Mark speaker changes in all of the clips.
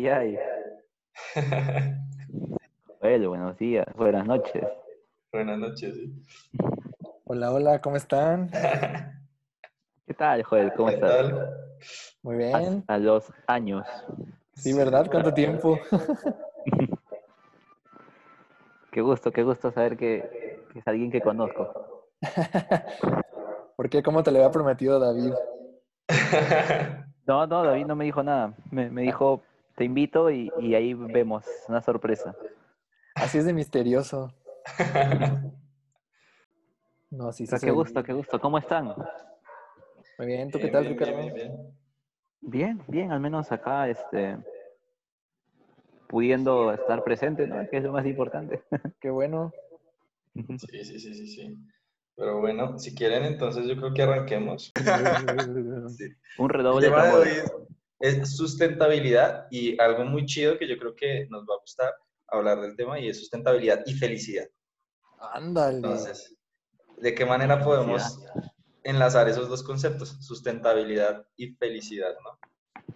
Speaker 1: Ay, ay. Bueno, buenos días, buenas noches.
Speaker 2: Buenas noches. sí.
Speaker 3: Hola, hola, ¿cómo están?
Speaker 1: ¿Qué tal, Joel? ¿Cómo
Speaker 2: ¿Qué
Speaker 1: estás?
Speaker 2: tal?
Speaker 3: Muy bien.
Speaker 1: A, a los años.
Speaker 3: Sí, ¿verdad? ¿Cuánto tiempo?
Speaker 1: Qué gusto, qué gusto saber que, que es alguien que conozco.
Speaker 3: ¿Por qué? ¿Cómo te lo había prometido David?
Speaker 1: No, no, David no me dijo nada. Me, me dijo, te invito y, y ahí vemos, una sorpresa.
Speaker 3: Así es de misterioso. No, sí, sí.
Speaker 1: Pero qué gusto, qué gusto. ¿Cómo están?
Speaker 3: Muy bien, ¿tú qué
Speaker 2: Bien,
Speaker 3: tal,
Speaker 2: bien,
Speaker 3: Ricardo?
Speaker 2: bien, bien, bien.
Speaker 1: Bien, bien, al menos acá, este, pudiendo estar presente, ¿no? Que es lo más importante.
Speaker 3: Qué bueno.
Speaker 2: Sí, sí, sí, sí, sí. Pero bueno, si quieren, entonces yo creo que arranquemos. Sí.
Speaker 1: Un redoble de tambores.
Speaker 2: Es, sustentabilidad y algo muy chido que yo creo que nos va a gustar hablar del tema y es sustentabilidad y felicidad.
Speaker 3: Ándale.
Speaker 2: Entonces, ¿de qué manera podemos enlazar esos dos conceptos, sustentabilidad y felicidad, ¿no?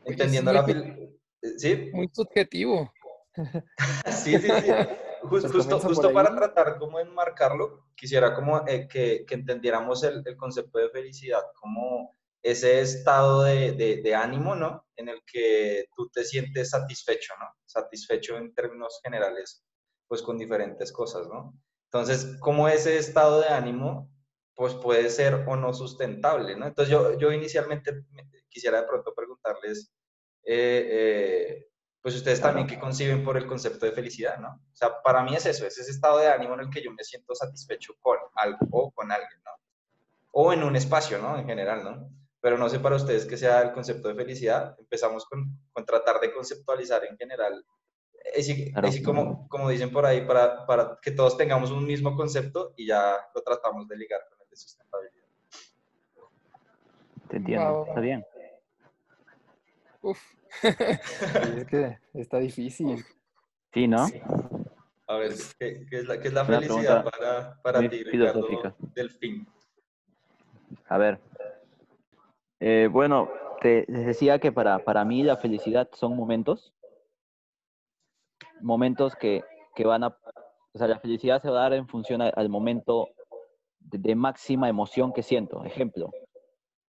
Speaker 4: Oye,
Speaker 2: Entendiendo la...
Speaker 4: muy-
Speaker 2: fil- ¿Sí?
Speaker 4: Muy subjetivo.
Speaker 2: Sí, sí, sí. Ju-
Speaker 3: Pues
Speaker 2: justo justo para tratar como enmarcarlo, quisiera como eh, que, que entendiéramos el, el concepto de felicidad como ese estado de, de- de ánimo, ¿no? En el que tú te sientes satisfecho, ¿no? Satisfecho en términos generales, pues con diferentes cosas, ¿no? Entonces, como ese estado de ánimo, pues puede ser o no sustentable, ¿no? Entonces, yo, yo inicialmente me- quisiera de pronto preguntarles, eh, eh, pues ustedes también qué conciben por el concepto de felicidad, ¿no? O sea, para mí es eso, es ese estado de ánimo en el que yo me siento satisfecho con algo o con alguien, ¿no? O en un espacio, ¿no? En general, ¿no? Pero no sé para ustedes qué sea el concepto de felicidad. Empezamos con, con tratar de conceptualizar en general. Así,
Speaker 1: Claro.
Speaker 2: así como, como dicen por ahí, para, para que todos tengamos un mismo concepto y ya lo tratamos de ligar con el de sustentabilidad.
Speaker 1: Te entiendo,
Speaker 4: va,
Speaker 1: está bien.
Speaker 4: Uf.
Speaker 3: Sí, es que está difícil.
Speaker 1: Sí, ¿no?
Speaker 2: A ver, ¿qué, qué es, la, qué es la felicidad para, para ti, Ricardo
Speaker 1: filosófica.
Speaker 2: Delfín?
Speaker 1: A ver. Eh, bueno, te decía que para, para mí la felicidad son momentos. Momentos que, que van a... O sea, la felicidad se va a dar en función al momento de, de máxima emoción que siento. Ejemplo,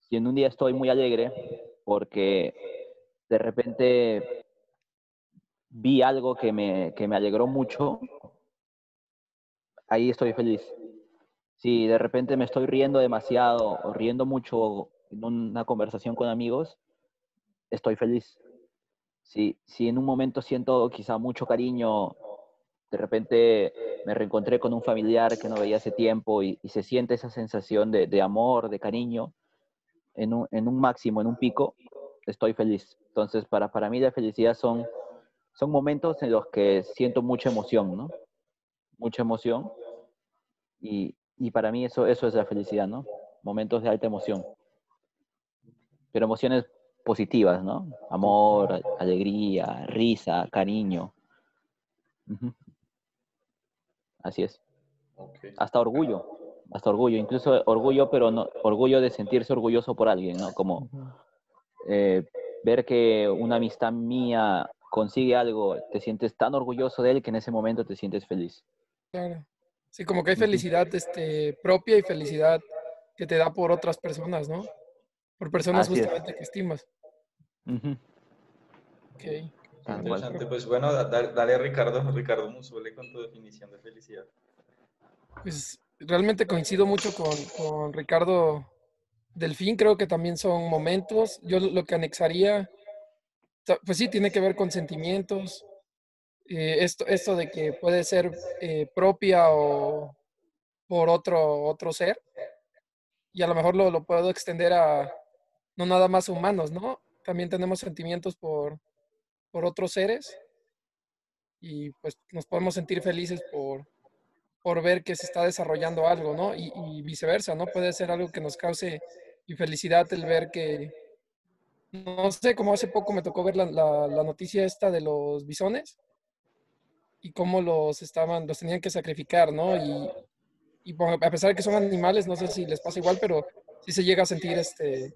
Speaker 1: si en un día estoy muy alegre porque de repente vi algo que me, que me alegró mucho, ahí estoy feliz. Si de repente me estoy riendo demasiado o riendo mucho en una conversación con amigos, estoy feliz. Si, si en un momento siento quizá mucho cariño, de repente me reencontré con un familiar que no veía hace tiempo y, y se siente esa sensación de, de amor, de cariño, en un, en un máximo, en un pico, estoy feliz. Entonces, para, para mí la felicidad son, son momentos en los que siento mucha emoción, ¿no? Mucha emoción. Y, y para mí eso, eso es la felicidad, ¿no? Momentos de alta emoción. Pero emociones positivas, ¿no? Amor, alegría, risa, cariño. Así es. Hasta orgullo. Hasta orgullo. Incluso orgullo, pero no, orgullo de sentirse orgulloso por alguien, ¿no? Como eh, ver que una amistad mía consigue algo, te sientes tan orgulloso de él que en ese momento te sientes feliz.
Speaker 4: Claro. Sí, como que hay felicidad este, propia y felicidad que te da por otras personas, ¿no? Por personas
Speaker 1: Así es.
Speaker 4: justamente que estimas.
Speaker 1: Ujú.
Speaker 4: Ok.
Speaker 1: Tal cual.
Speaker 2: Interesante. Pues bueno, da- da- dale a Ricardo, Ricardo Musole con tu definición de felicidad.
Speaker 4: Pues realmente coincido mucho con, con Ricardo Delfín, creo que también son momentos. Yo lo que anexaría, pues sí, tiene que ver con sentimientos. eh, esto, esto de que puede ser eh, propia o por otro, otro ser. Y a lo mejor lo, lo puedo extender a no nada más humanos, ¿no? También tenemos sentimientos por, por otros seres y pues nos podemos sentir felices por, por ver que se está desarrollando algo, ¿no? Y, viceversa, ¿no? Puede ser algo que nos cause infelicidad el ver que, no sé, como hace poco me tocó ver la, la- la noticia esta de los bisones y cómo los estaban, los tenían que sacrificar, ¿no? Y, y a pesar de que son animales, no sé si les pasa igual, pero sí se llega a sentir este,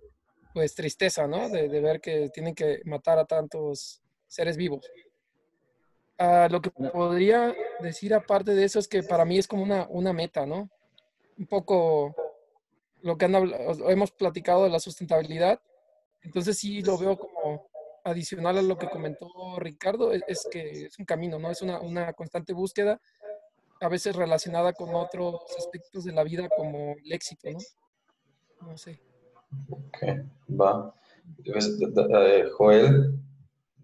Speaker 4: pues tristeza, ¿no? De, de ver que tienen que matar a tantos seres vivos. Ah, lo que podría decir aparte de eso es que para mí es como una, una meta, ¿no? Un poco lo que han hemos platicado de la sustentabilidad. Entonces sí lo veo como adicional a lo que comentó Ricardo, es, es que es un camino, ¿no? Es una, una, constante búsqueda, a veces relacionada con otros aspectos de la vida como el éxito, ¿no? No sé.
Speaker 2: Ok, va. Pues, eh, Joel,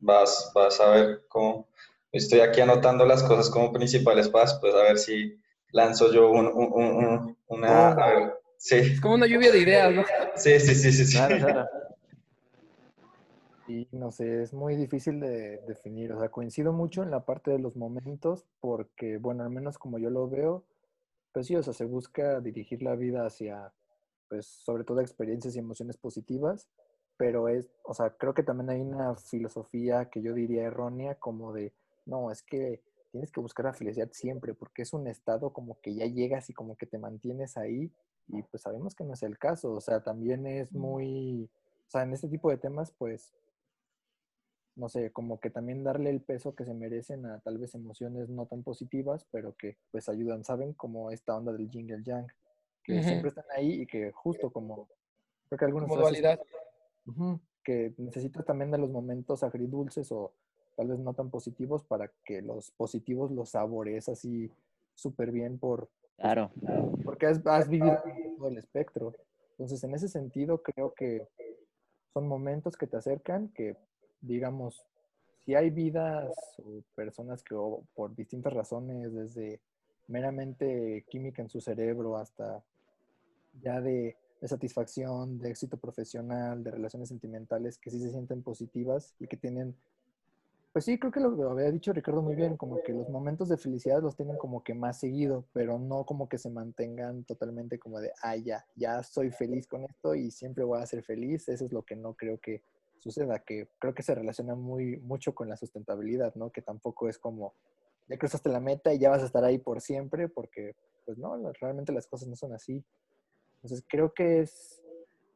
Speaker 2: vas, vas a ver cómo Estoy aquí anotando las cosas como principales para después a ver si lanzo yo un, un, una...
Speaker 4: Oh. sí. Es como una lluvia de ideas, ¿no?
Speaker 2: Sí, sí, sí, sí.
Speaker 3: Y no sé, es muy difícil de definir. O sea, coincido mucho en la parte de los momentos porque, bueno, al menos como yo lo veo, pues sí, o sea, se busca dirigir la vida hacia, pues, sobre todo experiencias y emociones positivas, pero es, o sea, creo que también hay una filosofía que yo diría errónea como de no, es que tienes que buscar la felicidad siempre, porque es un estado como que ya llegas y como que te mantienes ahí, y pues sabemos que no es el caso, o sea, también es muy, o sea, en este tipo de temas, pues, no sé, como que también darle el peso que se merecen a tal vez emociones no tan positivas, pero que pues ayudan, ¿saben? Como esta onda del jingle yang, que siempre están ahí y que justo como, creo que algunos...
Speaker 4: Modalidad.
Speaker 3: que necesitas también de los momentos agridulces o tal vez no tan positivos para que los positivos los sabores así súper bien por...
Speaker 1: Claro.
Speaker 3: Porque has, vivido todo el espectro. Entonces, en ese sentido, creo que son momentos que te acercan, que, digamos, si hay vidas o personas que por distintas razones, desde meramente química en su cerebro hasta ya de, de, satisfacción, de éxito profesional, de relaciones sentimentales que sí se sienten positivas y que tienen pues sí, creo que lo, había dicho Ricardo muy bien, como que los momentos de felicidad los tienen como que más seguido, pero no como que se mantengan totalmente como de, ah, ya, ya soy feliz con esto y siempre voy a ser feliz. Eso es lo que no creo que suceda, que creo que se relaciona muy mucho con la sustentabilidad, ¿no? Que tampoco es como, ya cruzaste la meta y ya vas a estar ahí por siempre, porque, pues no, realmente las cosas no son así. Entonces creo que es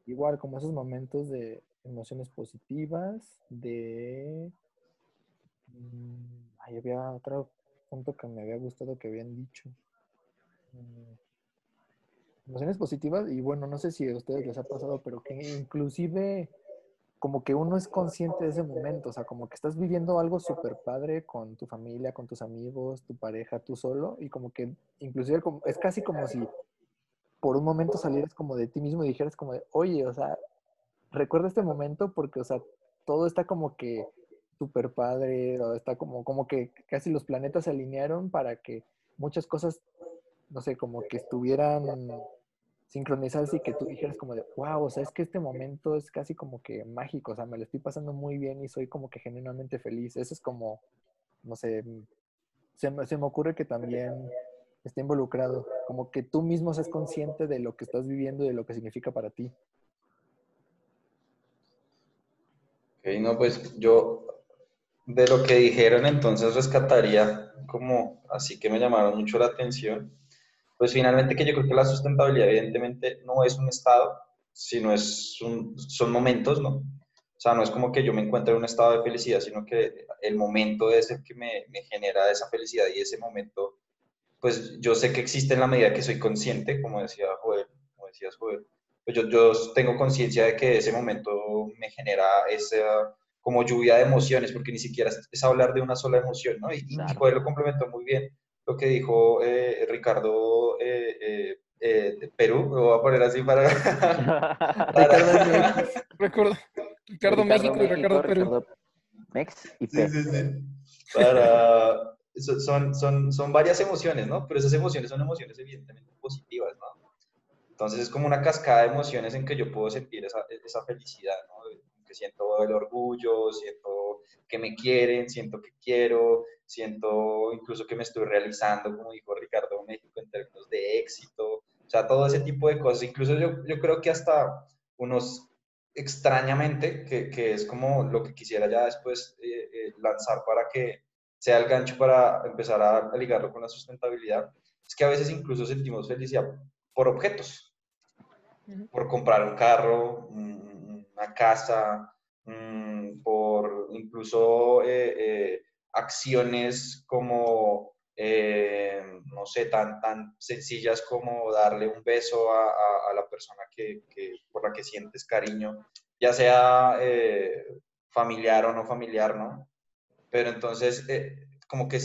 Speaker 3: igual como esos momentos de emociones positivas, de Mm, ahí había otro punto que me había gustado que habían dicho. Mm, emociones positivas y bueno, no sé si a ustedes les ha pasado, pero que inclusive como que uno es consciente de ese momento, o sea, como que estás viviendo algo súper padre con tu familia, con tus amigos, tu pareja, tú solo, y como que inclusive es casi como si por un momento salieras como de ti mismo y dijeras como de, oye, o sea, recuerda este momento porque, o sea, todo está como que súper padre, está como, como que casi los planetas se alinearon para que muchas cosas, no sé, como que estuvieran sincronizadas y que tú dijeras como de, wow, o sea, es que este momento es casi como que mágico, o sea, me lo estoy pasando muy bien y soy como que genuinamente feliz. Eso es como, no sé, se me ocurre que también está involucrado, como que tú mismo seas consciente de lo que estás viviendo y de lo que significa para ti.
Speaker 2: Ok, no, pues yo de lo que dijeron, entonces rescataría como así que me llamaron mucho la atención. Pues finalmente que yo creo que la sustentabilidad evidentemente no es un estado, sino es un, son momentos, ¿no? O sea, no es como que yo me encuentre en un estado de felicidad, sino que el momento es el que me, me genera esa felicidad y ese momento, pues yo sé que existe en la medida que soy consciente, como decía Joel, como decías Joel, pues yo, yo tengo conciencia de que ese momento me genera esa como lluvia de emociones, porque ni siquiera es, hablar de una sola emoción, ¿no? Y, y lo complementó muy bien lo que dijo eh, Ricardo eh, eh, de Perú, lo voy a poner así para...
Speaker 4: Ricardo, Ricardo, México, y Ricardo Perú.
Speaker 1: Mex y Perú.
Speaker 2: Sí, sí, sí. Para, son, son, son varias emociones, ¿no? Pero esas emociones son emociones evidentemente positivas, ¿no? Entonces es como una cascada de emociones en que yo puedo sentir esa, esa felicidad, ¿no? que siento el orgullo, siento que me quieren, siento que quiero, siento incluso que me estoy realizando, como dijo Ricardo México, en términos de éxito, o sea, todo ese tipo de cosas. Incluso yo, yo creo que hasta unos, extrañamente, que, que es como lo que quisiera ya después eh, eh, lanzar para que sea el gancho para empezar a, ligarlo con la sustentabilidad, es que a veces incluso sentimos felicidad por objetos, por comprar un carro, una casa, mm, por incluso eh, eh, acciones como, no sé, tan, tan sencillas como darle un beso a, la persona que, por la que sientes cariño, ya sea familiar o no familiar, ¿no? Pero entonces, como que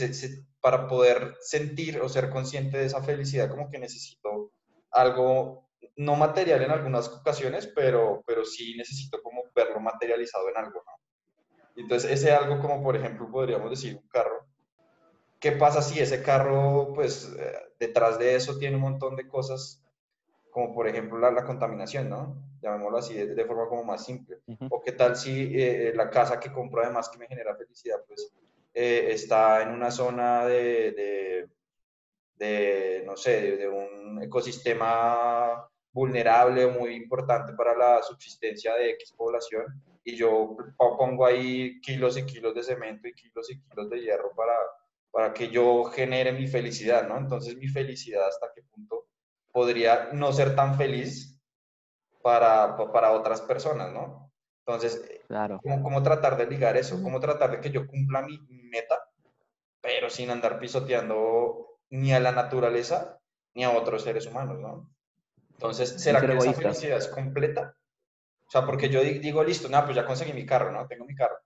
Speaker 2: para poder sentir o ser consciente de esa felicidad, como que necesito algo no material en algunas ocasiones, pero, pero sí necesito como verlo materializado en algo, ¿no? Entonces, ese algo como, por ejemplo, podríamos decir un carro. ¿Qué pasa si ese carro, pues, eh, detrás de eso tiene un montón de cosas, como por ejemplo la, la contaminación, ¿no? Llamémoslo así, de, forma como más simple. O qué tal si eh, eh, la casa que compro además que me genera felicidad, pues, está en una zona de, de, de no sé, de un ecosistema vulnerable o muy importante para la subsistencia de X población y yo pongo ahí kilos y kilos de cemento y kilos y kilos de hierro para, para que yo genere mi felicidad, ¿no? Entonces mi felicidad hasta qué punto podría no ser tan feliz para, para otras personas, ¿no? Entonces, claro. ¿cómo, ¿cómo, tratar de ligar eso? ¿Cómo tratar de que yo cumpla mi meta, pero sin andar pisoteando ni a la naturaleza ni a otros seres humanos, ¿no? Entonces, ¿será que esa felicidad es completa? O sea, porque yo digo, listo, nada, pues ya conseguí mi carro, ¿no? Tengo mi carro.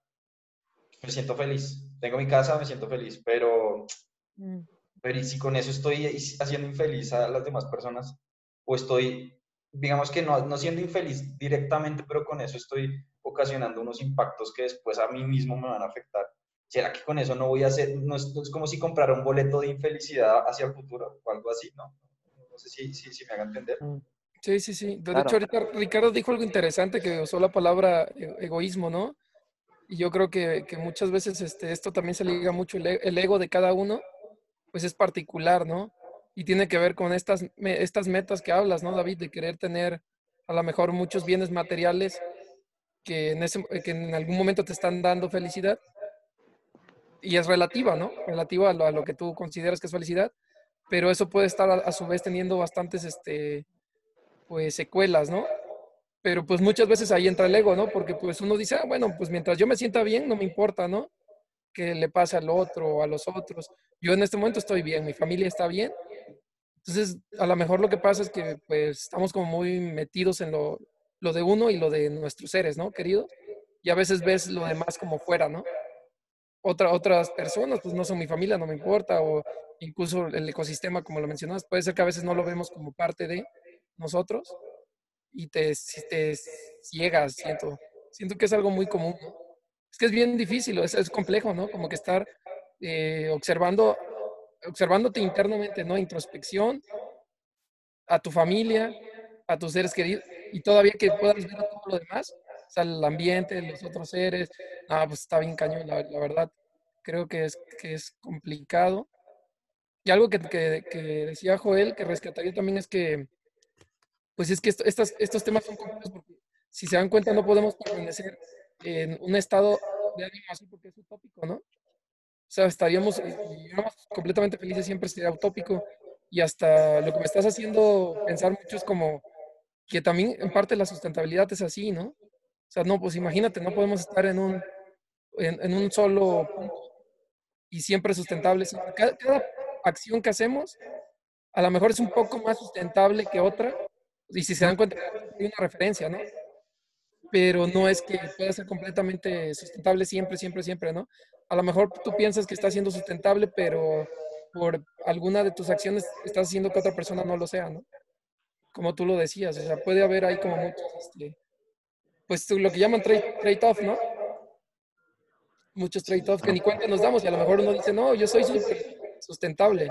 Speaker 2: Me siento feliz. Tengo mi casa, me siento feliz, pero, mm. Pero ¿y si con eso estoy haciendo infeliz a las demás personas? O estoy, digamos que no, no siendo infeliz directamente, pero con eso estoy ocasionando unos impactos que después a mí mismo me van a afectar. ¿Será que con eso no voy a hacer, no es, es como si comprara un boleto de infelicidad hacia el futuro o algo así, ¿no? No sé si, si, me haga entender.
Speaker 4: Sí, sí, sí. De hecho, ahorita Ricardo dijo algo interesante que usó la palabra e, egoísmo, ¿no? Y yo creo que, que muchas veces este, esto también se liga mucho, el, el, ego de cada uno, pues es particular, ¿no? Y tiene que ver con estas, estas metas que hablas, ¿no, David? De querer tener a lo mejor muchos bienes materiales que en, ese, que en algún momento te están dando felicidad. Y es relativa, ¿no? Relativa a lo, a lo que tú consideras que es felicidad pero eso puede estar a, su vez teniendo bastantes, este, pues, secuelas, ¿no? Pero pues muchas veces ahí entra el ego, ¿no? Porque pues uno dice, ah, bueno, pues mientras yo me sienta bien, no me importa, ¿no? Que le pase al otro o a los otros. Yo en este momento estoy bien, mi familia está bien. Entonces, a lo mejor lo que pasa es que pues estamos como muy metidos en lo, lo de uno y lo de nuestros seres, ¿no? Queridos. Y a veces ves lo demás como fuera, ¿no? Otra, otras personas, pues no son mi familia, no me importa, o incluso el ecosistema, como lo mencionas, puede ser que a veces no lo vemos como parte de nosotros y te, te ciegas, siento. Siento que es algo muy común. Es que es bien difícil, es, es complejo, ¿no? Como que estar eh, observando, observándote internamente, ¿no? Introspección a tu familia, a tus seres queridos, y todavía que puedas ver todo lo demás, o sea, el ambiente, los otros seres, ah, pues está bien cañón, la, verdad. Creo que es, que es complicado y algo que, decía Joel, que rescataría también es que, pues es que estos, estos temas son complejos porque si se dan cuenta no podemos permanecer en un estado de ánimo así porque es utópico, ¿no? O sea, estaríamos, completamente felices siempre sería utópico y hasta lo que me estás haciendo pensar mucho es como que también en parte la sustentabilidad es así, ¿no? O sea, no, pues imagínate, no podemos estar en un, en, un solo punto y siempre sustentable. Cada, cada, acción que hacemos a lo mejor es un poco más sustentable que otra. Y si se dan cuenta, hay una referencia, ¿no? Pero no es que pueda ser completamente sustentable siempre, siempre, siempre, ¿no? A lo mejor tú piensas que está siendo sustentable, pero por alguna de tus acciones estás haciendo que otra persona no lo sea, ¿no? Como tú lo decías, o sea, puede haber ahí como muchos, este, pues lo que llaman trade-off, ¿no? Muchos trade-off que ni cuenta nos damos y a lo mejor uno dice, no, yo soy sustentable.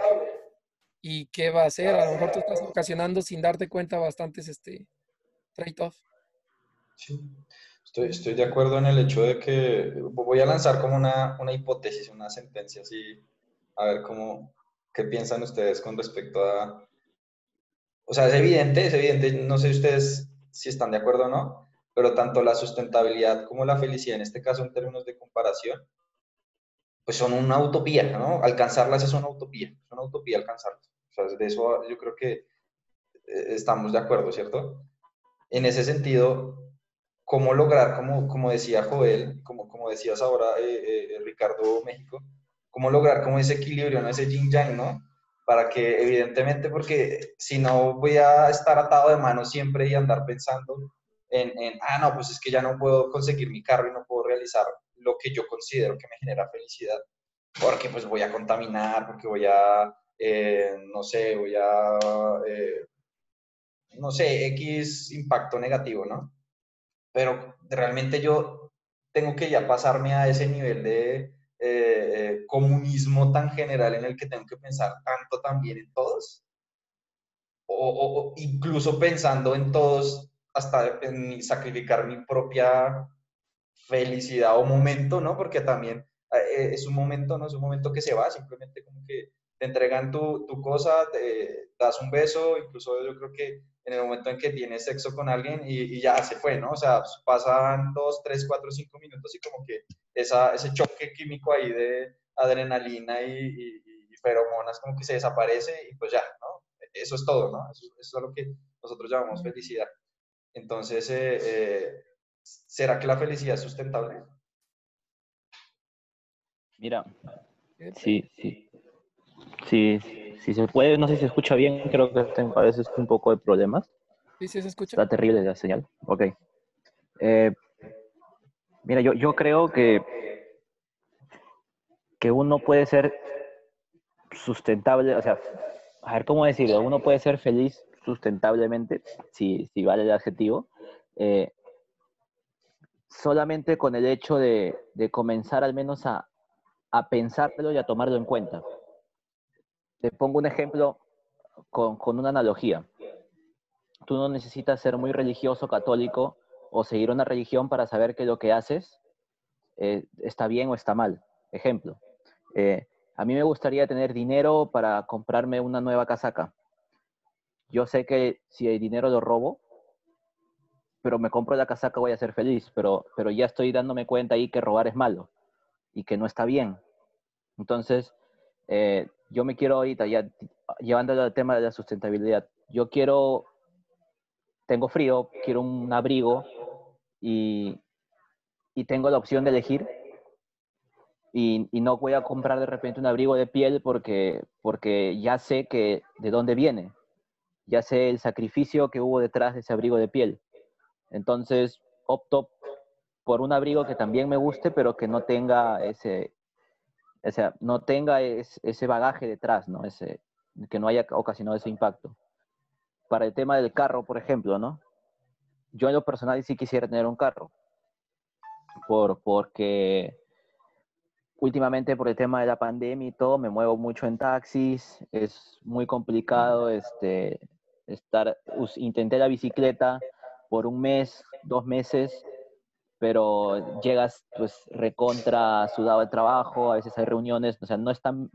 Speaker 4: ¿Y qué va a hacer? A lo mejor tú estás ocasionando sin darte cuenta bastantes este, trade-off.
Speaker 2: Sí, estoy, estoy, de acuerdo en el hecho de que voy a lanzar como una, una hipótesis, una sentencia, así, a ver cómo, qué piensan ustedes con respecto a... O sea, es evidente, es evidente, no sé ustedes si están de acuerdo o no, pero tanto la sustentabilidad como la felicidad, en este caso en términos de comparación, pues son una utopía, ¿no? Alcanzarlas es una utopía, es una utopía alcanzarlas. O sea, de eso yo creo que eh, estamos de acuerdo, ¿cierto? En ese sentido, cómo lograr, como, como decía Joel, como, como decías ahora, eh, eh, Ricardo México, cómo lograr como ese equilibrio, ¿no? ese yin yang, ¿no? Para que evidentemente, porque si no voy a estar atado de manos siempre y andar pensando en, ah, no, pues es que ya no puedo conseguir mi carro y no puedo realizar lo que yo considero que me genera felicidad, porque pues voy a contaminar, porque voy a, eh, no sé, voy a, no sé, X impacto negativo, ¿no? Pero realmente yo tengo que ya pasarme a ese nivel de eh, eh, comunismo tan general en el que tengo que pensar tanto también en todos, o, incluso pensando en todos hasta en sacrificar mi propia felicidad o momento, ¿no? Porque también eh, es un momento, ¿no? Es un momento que se va, simplemente como que te entregan tu, tu cosa, te das un beso, incluso yo creo que en el momento en que tienes sexo con alguien y, ya se fue, ¿no? O sea, pasan dos, tres, cuatro, cinco minutos y como que esa, ese choque químico ahí de adrenalina y, feromonas como que se desaparece y pues ya, ¿no? Eso es todo, ¿no? Eso, es lo que nosotros llamamos felicidad. Entonces, eh, eh, ¿será que la felicidad es sustentable?
Speaker 1: Mira, sí, sí. Sí, si se puede, no sé si se escucha bien, creo que a veces un poco de problemas.
Speaker 4: Sí, sí se escucha.
Speaker 1: Está terrible la señal. Ok. Eh, mira, yo, yo creo que, que uno puede ser sustentable, o sea, a ver cómo decirlo, uno puede ser feliz sustentablemente, si, si vale el adjetivo, eh, solamente con el hecho de, de comenzar al menos a, a pensarlo y a tomarlo en cuenta. Te pongo un ejemplo con, una analogía. Tú no necesitas ser muy religioso, católico o seguir una religión para saber que lo que haces eh, está bien o está mal. Ejemplo, eh, a mí me gustaría tener dinero para comprarme una nueva casaca. Yo sé que si el dinero lo robo, pero me compro la casaca voy a ser feliz, pero, pero ya estoy dándome cuenta ahí que robar es malo y que no está bien. Entonces, eh, yo me quiero ahorita, ya llevando al tema de la sustentabilidad, yo quiero, tengo frío, quiero un abrigo y, y tengo la opción de elegir y, y, no voy a comprar de repente un abrigo de piel porque, porque ya sé que de dónde viene, ya sé el sacrificio que hubo detrás de ese abrigo de piel. Entonces opto por un abrigo que también me guste, pero que no tenga ese, o sea, no tenga ese bagaje detrás, ¿no? Ese, que no haya ocasionado ese impacto. Para el tema del carro, por ejemplo, ¿no? Yo en lo personal sí quisiera tener un carro, por, porque últimamente por el tema de la pandemia y todo, me muevo mucho en taxis, es muy complicado este, estar, intenté la bicicleta por un mes, dos meses, pero llegas pues recontra sudado de trabajo, a veces hay reuniones, o sea, no es tan,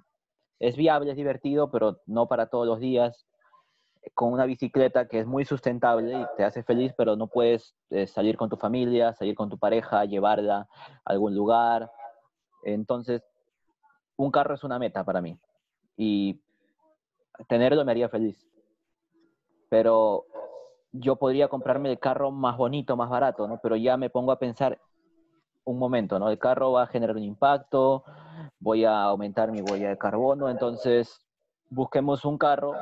Speaker 1: es viable, es divertido, pero no para todos los días. Con una bicicleta que es muy sustentable y te hace feliz, pero no puedes eh, salir con tu familia, salir con tu pareja, llevarla a algún lugar. Entonces, un carro es una meta para mí y tenerlo me haría feliz. Pero yo podría comprarme el carro más bonito, más barato, ¿no? Pero ya me pongo a pensar un momento, ¿no? El carro va a generar un impacto, voy a aumentar mi huella de carbono, entonces busquemos un carro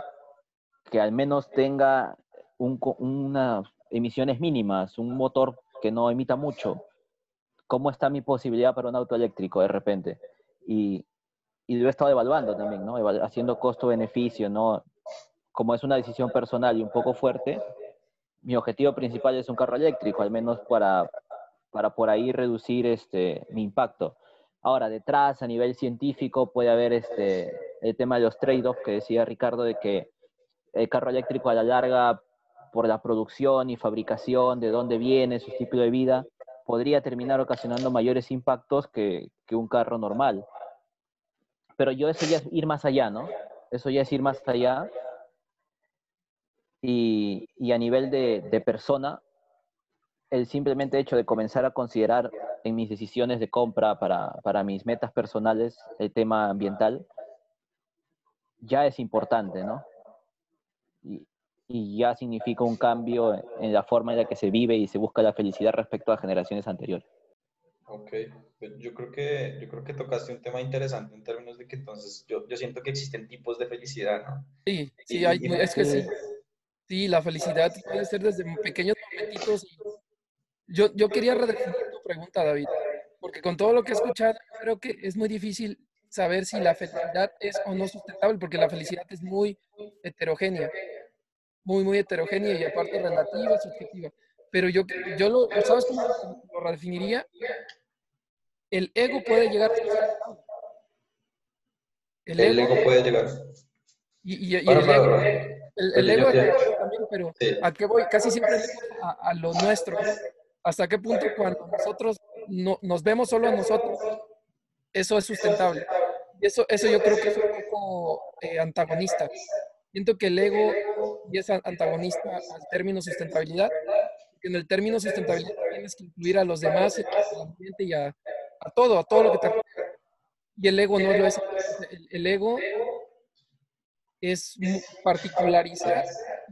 Speaker 1: que al menos tenga unas emisiones mínimas, un motor que no emita mucho. ¿Cómo está mi posibilidad para un auto eléctrico de repente? Y, y lo he estado evaluando también, ¿no? Haciendo costo-beneficio, ¿no? Como es una decisión personal y un poco fuerte, mi objetivo principal es un carro eléctrico, al menos para, para por ahí reducir este, mi impacto. Ahora, detrás, a nivel científico, puede haber este, el tema de los trade-offs que decía Ricardo, de que el carro eléctrico a la larga, por la producción y fabricación, de dónde viene, su ciclo de vida, podría terminar ocasionando mayores impactos que, que un carro normal. Pero yo eso ya es ir más allá, ¿no? Eso ya es ir más allá y, y a nivel de, de, persona, el simplemente hecho de comenzar a considerar en mis decisiones de compra para, para mis metas personales el tema ambiental, ya es importante, ¿no? Y, y ya significa un cambio en la forma en la que se vive y se busca la felicidad respecto a generaciones anteriores.
Speaker 2: Ok, pues yo creo que, yo creo que tocaste un tema interesante en términos de que entonces yo, yo siento que existen tipos de felicidad, ¿no?
Speaker 4: Sí, sí, hay, es que sí. Sí, la felicidad puede ser desde pequeños momentitos. Yo, yo quería redefinir tu pregunta, David, porque con todo lo que he escuchado, creo que es muy difícil saber si la felicidad es o no sustentable, porque la felicidad es muy heterogénea, muy, muy heterogénea y aparte relativa, subjetiva. Pero yo, yo lo, ¿sabes cómo lo redefiniría? El ego puede llegar
Speaker 2: El, el ego, puede llegar.
Speaker 4: Y, y, el, ego, el, ego también, pero ¿a qué voy? Casi siempre a, a lo nuestro. ¿Hasta qué punto cuando nosotros no, nos vemos solo a nosotros, eso es sustentable? Y eso, eso yo creo que es un poco eh, antagonista. Siento que el ego y es antagonista al término sustentabilidad, porque en el término sustentabilidad tienes que incluir a los demás, al ambiente y a, a todo, a todo lo que te Y el ego no lo es. El, el ego es particularizar,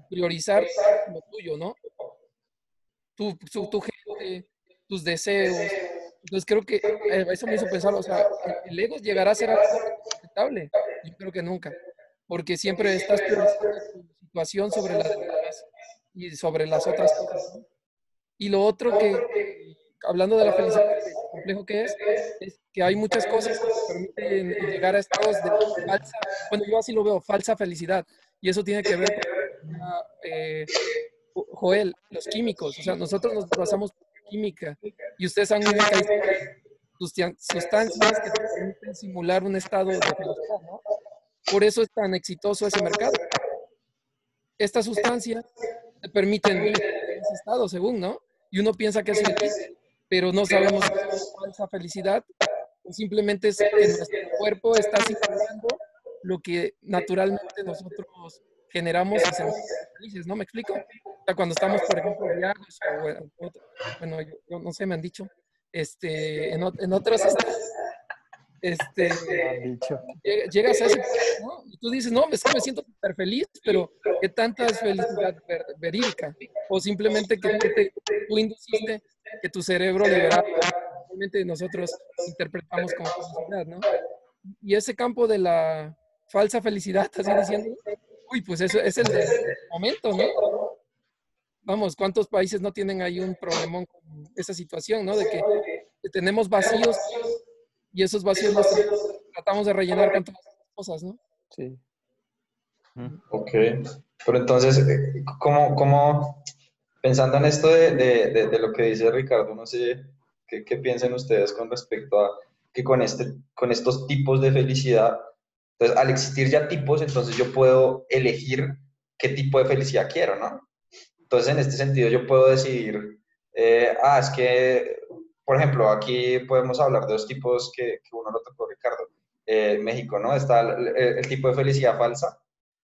Speaker 4: priorizar lo tuyo, ¿no? Tu, gente, tus deseos. Entonces creo que eh, eso me hizo pensar, o sea, el ego llegará a ser aceptable. Yo creo que nunca, porque siempre estás tu situación sobre las demás y sobre las otras cosas. Y lo otro que, hablando de la felicidad, complejo que es, es que hay muchas cosas que permiten llegar a estados de falsa, bueno, yo así lo veo, falsa felicidad. Y eso tiene que ver con, eh, Joel, los químicos. O sea, nosotros nos basamos en química y ustedes han sustancias que permiten simular un estado de felicidad, ¿no? Por eso es tan exitoso ese mercado. Estas sustancias te permiten ese estado, según, ¿no? Y uno piensa que es feliz, pero no sabemos si es falsa felicidad simplemente es que nuestro cuerpo está simulando lo que naturalmente nosotros generamos y sentimos felices, ¿no? ¿Me explico? O sea, cuando estamos, por ejemplo, viajes o, bueno, yo, no sé, me han dicho, este, en, en otros este, llegas a ese ¿no? y tú dices, no, es que me siento súper feliz, pero ¿qué tanta es felicidad verídica? O simplemente que te, tú induciste que tu cerebro liberara, realmente nosotros interpretamos como felicidad, ¿no? Y ese campo de la falsa felicidad, así diciendo, uy, pues eso es el momento, ¿no? Vamos, ¿cuántos países no tienen ahí un problemón con esa situación, ¿no? De que tenemos vacíos y esos vacíos los tratamos de rellenar con todas las cosas, ¿no?
Speaker 3: Sí.
Speaker 2: Ok, pero entonces, eh, ¿cómo, cómo pensando en esto de, de, de, lo que dice Ricardo, no sé qué, qué, piensan ustedes con respecto a que con, este, con estos tipos de felicidad, entonces al existir ya tipos, entonces yo puedo elegir qué tipo de felicidad quiero, ¿no? Entonces en este sentido yo puedo decidir, eh, ah, es que por ejemplo, aquí podemos hablar de dos tipos que, uno lo tocó Ricardo. Eh, México, ¿no? Está el, tipo de felicidad falsa,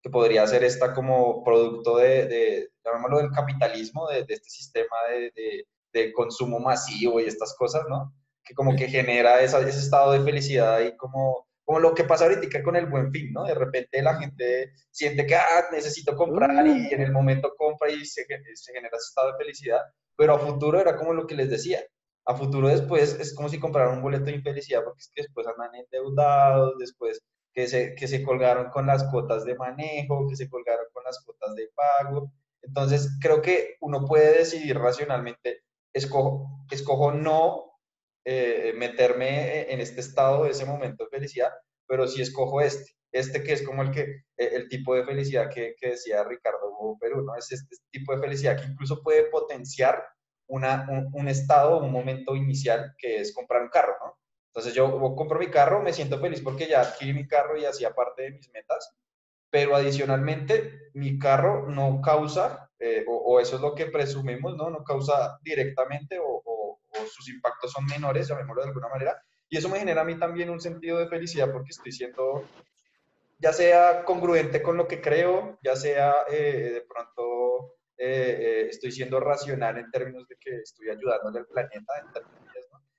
Speaker 2: que podría ser esta como producto de, llamémoslo del capitalismo, de, este sistema de, consumo masivo y estas cosas, ¿no? Que como que genera ese estado de felicidad y como, como lo que pasa ahorita con el buen fin, ¿no? De repente la gente siente que, ah, necesito comprar y en el momento compra y se, se genera ese estado de felicidad, pero a futuro era como lo que les decía, a futuro después es como si compraran un boleto de infelicidad porque es que después andan endeudados, después que se, que se colgaron con las cuotas de manejo, que se colgaron con las cuotas de pago. Entonces, creo que uno puede decidir racionalmente, escojo, escojo no eh, meterme en este estado de ese momento de felicidad, pero sí escojo este, este que es como el, que, eh, el tipo de felicidad que, que decía Ricardo Perú, ¿no? Es este tipo de felicidad que incluso puede potenciar una, un, estado, un momento inicial que es comprar un carro, ¿no? Entonces yo compro mi carro, me siento feliz porque ya adquirí mi carro y hacía parte de mis metas, pero adicionalmente mi carro no causa, eh, o, eso es lo que presumimos, ¿no? No causa directamente o, o, sus impactos son menores, llamémoslo de alguna manera, y eso me genera a mí también un sentido de felicidad porque estoy siendo, ya sea congruente con lo que creo, ya sea eh, de pronto eh, eh, estoy siendo racional en términos de que estoy ayudándole al planeta,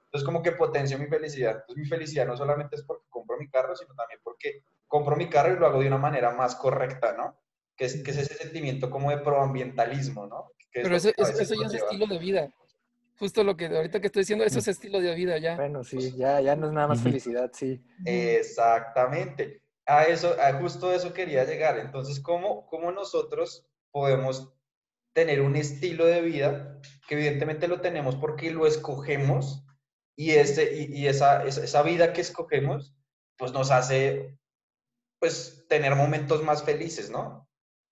Speaker 2: Entonces, como que potencio mi felicidad. Entonces, mi felicidad no solamente es porque compro mi carro, sino también porque compro mi carro y lo hago de una manera más correcta, ¿no? que es, que es ese sentimiento como de proambientalismo, ¿no?
Speaker 4: Pero eso, eso, ya es estilo de vida. Justo lo que ahorita que estoy diciendo, eso es estilo de vida ya.
Speaker 3: Bueno, sí, ya, ya no es nada más felicidad, sí.
Speaker 2: Exactamente. A eso, a justo eso quería llegar. Entonces, ¿cómo, cómo nosotros podemos tener un estilo de vida que evidentemente lo tenemos porque lo escogemos y, ese, y, esa, esa, vida que escogemos pues nos hace pues tener momentos más felices, ¿no?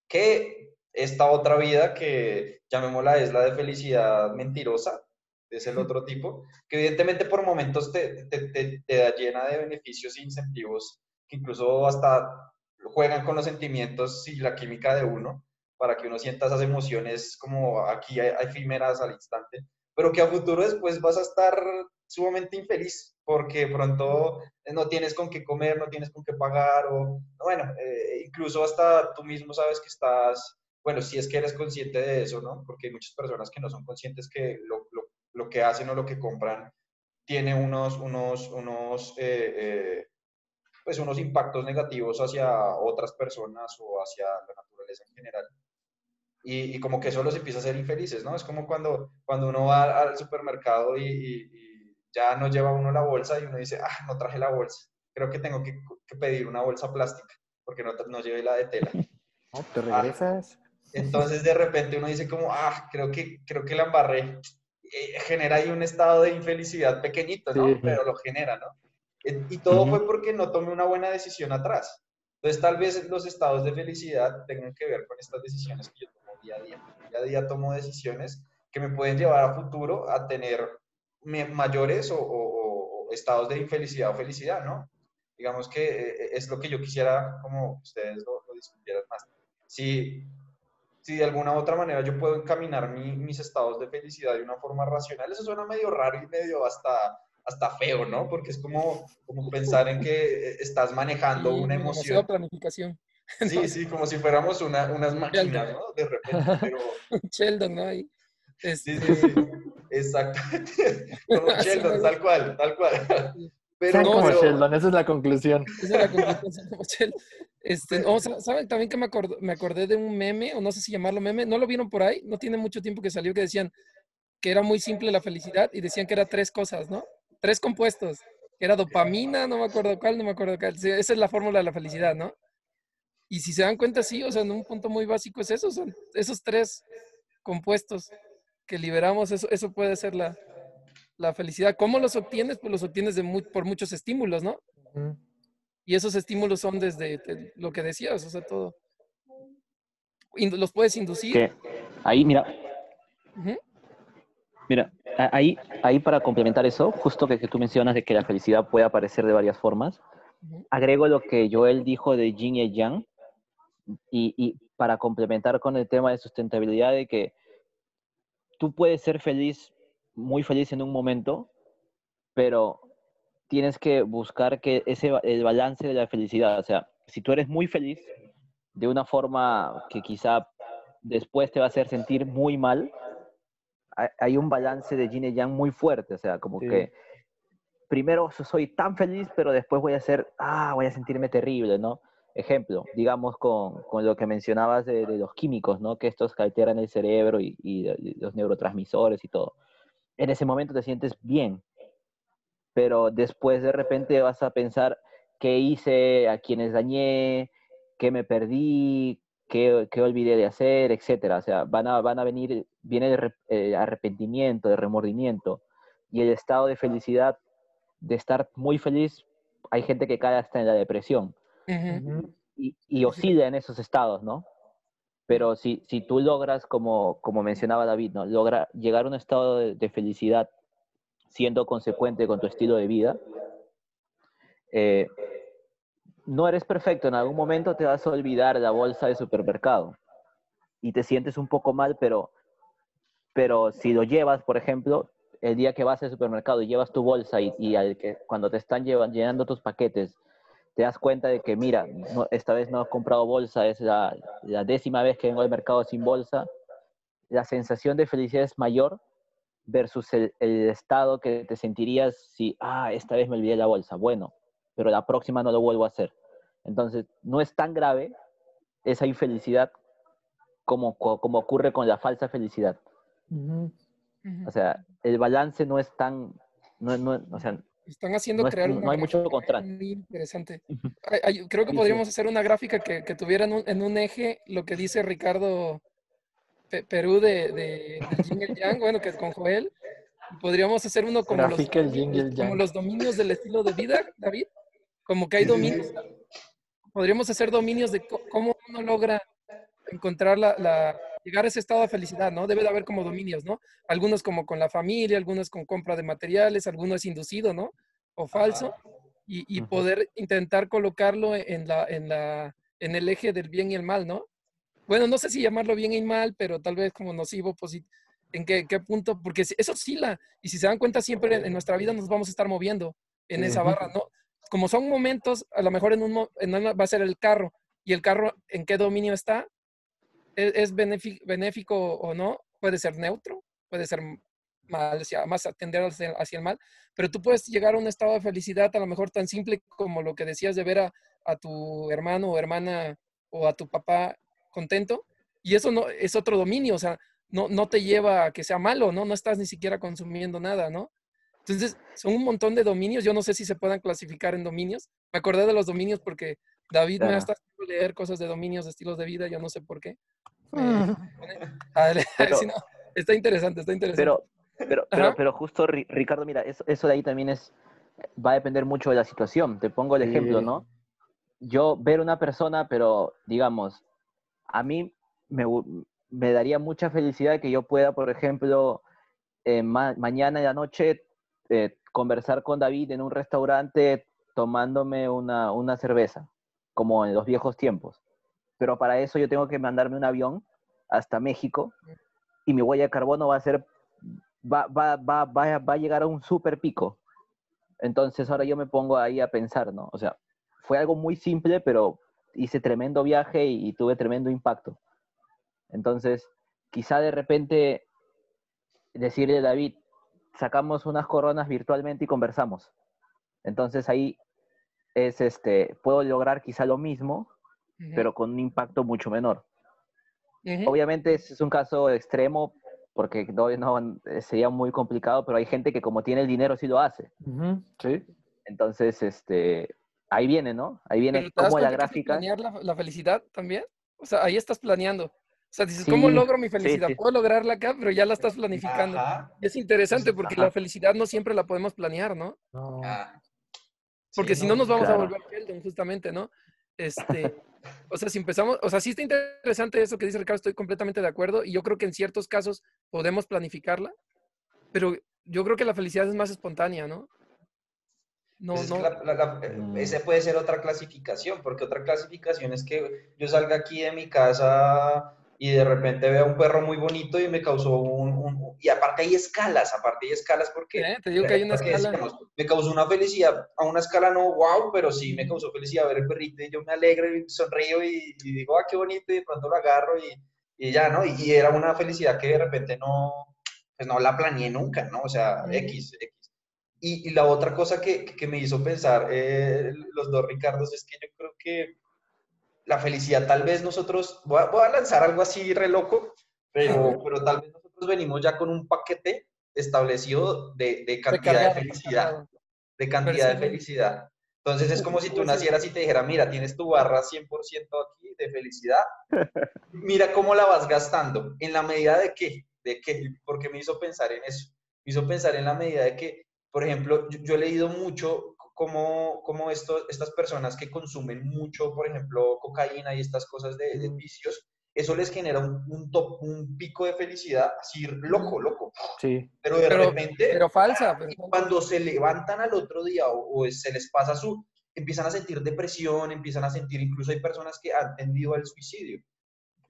Speaker 2: Que esta otra vida que llamémosla es la de felicidad mentirosa, es el otro tipo, que evidentemente por momentos te, te, te, te da llena de beneficios e incentivos que incluso hasta juegan con los sentimientos y la química de uno, para que uno sienta esas emociones como aquí efímeras al instante, pero que a futuro después vas a estar sumamente infeliz porque pronto no tienes con qué comer, no tienes con qué pagar, o bueno, eh, incluso hasta tú mismo sabes que estás, bueno, si es que eres consciente de eso, ¿no? Porque hay muchas personas que no son conscientes que lo, lo, que hacen o lo que compran tiene unos, unos, unos, eh, eh, pues unos impactos negativos hacia otras personas o hacia la naturaleza en general y, como que eso los empieza a hacer infelices, ¿no? Es como cuando, cuando uno va al supermercado y, ya no lleva uno la bolsa y uno dice, ah, no traje la bolsa, creo que tengo que, pedir una bolsa plástica porque no, no llevé la de tela.
Speaker 3: No, te ah, regresas.
Speaker 2: entonces de repente uno dice como, ah, creo que, creo que la embarré. Eh, genera ahí un estado de infelicidad pequeñito, ¿no? Pero lo genera, ¿no? Y todo fue porque no tomé una buena decisión atrás. Entonces, tal vez los estados de felicidad tengan que ver con estas decisiones que yo día a día. Día a día tomo decisiones que me pueden llevar a futuro a tener mayores o, estados de infelicidad o felicidad, ¿no? Digamos que eh, es lo que yo quisiera, como ustedes lo, discutieran más. Si, si de alguna u otra manera yo puedo encaminar mis estados de felicidad de una forma racional, eso suena medio raro y medio hasta, hasta feo, ¿no? Porque es como, como pensar en que estás manejando una emoción.
Speaker 4: planificación.
Speaker 2: Sí, sí, como si fuéramos una, unas máquinas, ¿no? De repente, pero...
Speaker 4: Sheldon, ¿no?
Speaker 2: Sí, sí, este sí, exactamente. Como Sheldon, tal cual, tal cual.
Speaker 3: Pero, no, como Sheldon, esa es la conclusión.
Speaker 4: Esa es la conclusión, como Sheldon. Este, no, ¿Saben también que me acordé, me acordé de un meme, o no sé si llamarlo meme? ¿No lo vieron por ahí? No tiene mucho tiempo que salió que decían que era muy simple la felicidad y decían que era tres cosas, ¿no? Tres compuestos. Era dopamina, no me acuerdo cuál, no me acuerdo cuál. Esa es la fórmula de la felicidad, ¿no? Y si se dan cuenta, sí, o sea, en un punto muy básico es eso, son esos tres compuestos que liberamos, eso, eso puede ser la, la felicidad. ¿Cómo los obtienes? Pues los obtienes de por muchos estímulos, ¿no? Y esos estímulos son desde lo que decías, o sea, todo. los puedes inducir.
Speaker 1: ahí, mira. Mira, ahí, ahí para complementar eso, justo que, que, tú mencionas de que la felicidad puede aparecer de varias formas, agrego lo que Joel dijo de Yin y Yang, y, para complementar con el tema de sustentabilidad, de que tú puedes ser feliz, muy feliz en un momento, pero tienes que buscar que ese, el balance de la felicidad, o sea, si tú eres muy feliz de una forma que quizá después te va a hacer sentir muy mal, hay un balance de yin y yang muy fuerte, o sea, como que primero soy tan feliz, pero después voy a ser, ah, voy a sentirme terrible, ¿no? ejemplo, digamos con, con lo que mencionabas de, los químicos, ¿no? Que estos que alteran el cerebro y, y, los neurotransmisores y todo. En ese momento te sientes bien, pero después de repente vas a pensar qué hice, a quiénes dañé, qué me perdí, qué, qué olvidé de hacer, etcétera. O sea, van a, van a venir, viene de eh, arrepentimiento, de remordimiento, y el estado de felicidad, de estar muy feliz, hay gente que cae hasta en la depresión. Y, oscila en esos estados, ¿no? Pero si, si tú logras, como, como mencionaba David, ¿no? Logra llegar a un estado de, felicidad siendo consecuente con tu estilo de vida, eh, no eres perfecto, en algún momento te vas a olvidar la bolsa de supermercado y te sientes un poco mal, pero, pero si lo llevas, por ejemplo, el día que vas al supermercado y llevas tu bolsa y, al que, cuando te están llevan, llenando tus paquetes, te das cuenta de que, mira, esta vez no he comprado bolsa, es la, décima vez que vengo al mercado sin bolsa, la sensación de felicidad es mayor versus el, estado que te sentirías si, ah, esta vez me olvidé la bolsa. Bueno, pero la próxima no lo vuelvo a hacer. Entonces, no es tan grave esa infelicidad como, co- como ocurre con la falsa felicidad. O sea, el balance no es tan, no, no- o sea,
Speaker 4: Están haciendo
Speaker 1: no es-
Speaker 4: crear
Speaker 1: no
Speaker 4: una
Speaker 1: hay mucho contraste.
Speaker 4: muy interesante.
Speaker 1: Ujú.
Speaker 4: Ay, ay, creo que podríamos hacer una gráfica que, que tuviera en un, en un eje lo que dice Ricardo Pe- Perú de, de, del Yin y el Yang, bueno, que es con Joel. Podríamos hacer uno como los,
Speaker 3: el
Speaker 4: como los dominios del estilo de vida, David. Como que hay dominios. Podríamos hacer dominios de cómo uno logra encontrar la, la- llegar a ese estado de felicidad, ¿no? Debe de haber como dominios, ¿no? Algunos como con la familia, algunos con compra de materiales, algunos inducido, ¿no? O falso. Y, poder intentar colocarlo en, la, en, la, en el eje del bien y el mal, ¿no? Bueno, no sé si llamarlo bien y mal, pero tal vez como nocivo, positivo. ¿En qué, qué punto? Porque eso oscila. Y si se dan cuenta, siempre en, en nuestra vida nos vamos a estar moviendo en esa barra, ¿no? Como son momentos, a lo mejor en un en una va a ser el carro. ¿Y el carro en qué dominio está? ¿Es, benefi- benéfico o no? Puede ser neutro, puede ser mal, hacia- más atender hacia, hacia el mal. Pero tú puedes llegar a un estado de felicidad, a lo mejor tan simple como lo que decías de ver a, a tu hermano o hermana o a tu papá contento. Y eso no es otro dominio, o sea, no, no te lleva a que sea malo, ¿no? No estás ni siquiera consumiendo nada, ¿no? Entonces, son un montón de dominios. Yo no sé si se puedan clasificar en dominios. Me acordé de los dominios porque David me está haciendo leer cosas de dominios, de estilos de vida, yo no sé por qué.
Speaker 3: Mm.
Speaker 1: Pero-
Speaker 4: si no, está interesante, está interesante.
Speaker 1: Pero, pero, pero, pero justo, Ri- Ricardo, mira, eso, eso de ahí también es, va a depender mucho de la situación. Te pongo el ejemplo,
Speaker 3: Sí.
Speaker 1: ¿no? Yo ver una persona, pero digamos, a mí me, daría mucha felicidad que yo pueda, por ejemplo, eh, ma- mañana en la noche eh, conversar con David en un restaurante tomándome una, una cerveza, como en los viejos tiempos. Pero para eso yo tengo que mandarme un avión hasta México y mi huella de carbono va a ser, va, va, va, va, va a llegar a un super pico. Entonces ahora yo me pongo ahí a pensar, ¿no? O sea, fue algo muy simple, pero hice tremendo viaje y, y tuve tremendo impacto. Entonces, quizá de repente decirle a David, sacamos unas coronas virtualmente y conversamos. Entonces ahí es este, puedo lograr quizá lo mismo, pero con un impacto mucho menor. Obviamente es un caso extremo porque no, no, eh, sería muy complicado, pero hay gente que como tiene el dinero sí lo hace.
Speaker 3: Sí.
Speaker 1: Entonces, este, ahí viene, ¿no? Ahí viene
Speaker 4: Pero ¿te das
Speaker 1: como la gráfica.
Speaker 4: planear la, la felicidad también? O sea, ahí estás planeando. O sea, dices, ¿cómo logro mi felicidad?
Speaker 1: sí.
Speaker 4: Puedo lograrla acá, pero ya la estás planificando.
Speaker 2: Ajá.
Speaker 4: Es interesante
Speaker 2: Entonces,
Speaker 4: porque
Speaker 1: ajá.
Speaker 4: la felicidad no siempre la podemos planear, ¿no?
Speaker 3: No.
Speaker 2: Ah.
Speaker 4: Porque
Speaker 2: Sí,
Speaker 4: si no nos vamos
Speaker 1: claro.
Speaker 4: a volver Sheldon, justamente, ¿no? Este, o sea, si empezamos, o sea, sí está interesante eso que dice Ricardo, estoy completamente de acuerdo, y yo creo que en ciertos casos podemos planificarla, pero yo creo que la felicidad es más espontánea, ¿no? No,
Speaker 2: Pues es
Speaker 4: no.
Speaker 2: la- la- la- eh,
Speaker 1: Mm.
Speaker 2: ese puede ser otra clasificación, porque otra clasificación es que yo salga aquí de mi casa y de repente vea un perro muy bonito y me causó un, un- y aparte hay escalas, aparte hay escalas porque,
Speaker 4: ¿Eh? Te digo que hay una escala.
Speaker 2: me causó una felicidad, a una escala no wow, pero sí me causó felicidad ver el perrito y yo me alegro y sonrío y, y digo, ah, qué bonito y de pronto lo agarro y, y ya, ¿no? Y, y era una felicidad que de repente no, pues no la planeé nunca, ¿no? O sea. X, X. Y, y la otra cosa que, que me hizo pensar eh, los dos Ricardos es que yo creo que la felicidad, tal vez nosotros, voy a, voy a lanzar algo así re loco, pero, pero tal vez nosotros venimos ya con un paquete establecido de, de cantidad de felicidad, de cantidad de felicidad. Entonces es como si tú nacieras y te dijera, mira, tienes tu barra 100% aquí de felicidad, mira cómo la vas gastando, en la medida de qué, de qué, porque me hizo pensar en eso, me hizo pensar en la medida de que, por ejemplo, yo, yo he leído mucho cómo, cómo esto, estas personas que consumen mucho, por ejemplo, cocaína y estas cosas de, de vicios, eso les genera un, un, top, un pico de felicidad así loco, loco,
Speaker 3: Sí.
Speaker 2: pero de
Speaker 4: Pero-
Speaker 2: repente
Speaker 4: Pero falsa. pero
Speaker 2: y
Speaker 4: falsa.
Speaker 2: cuando se levantan al otro día o, o se les pasa su, empiezan a sentir depresión, empiezan a sentir, incluso hay personas que han tendido al suicidio.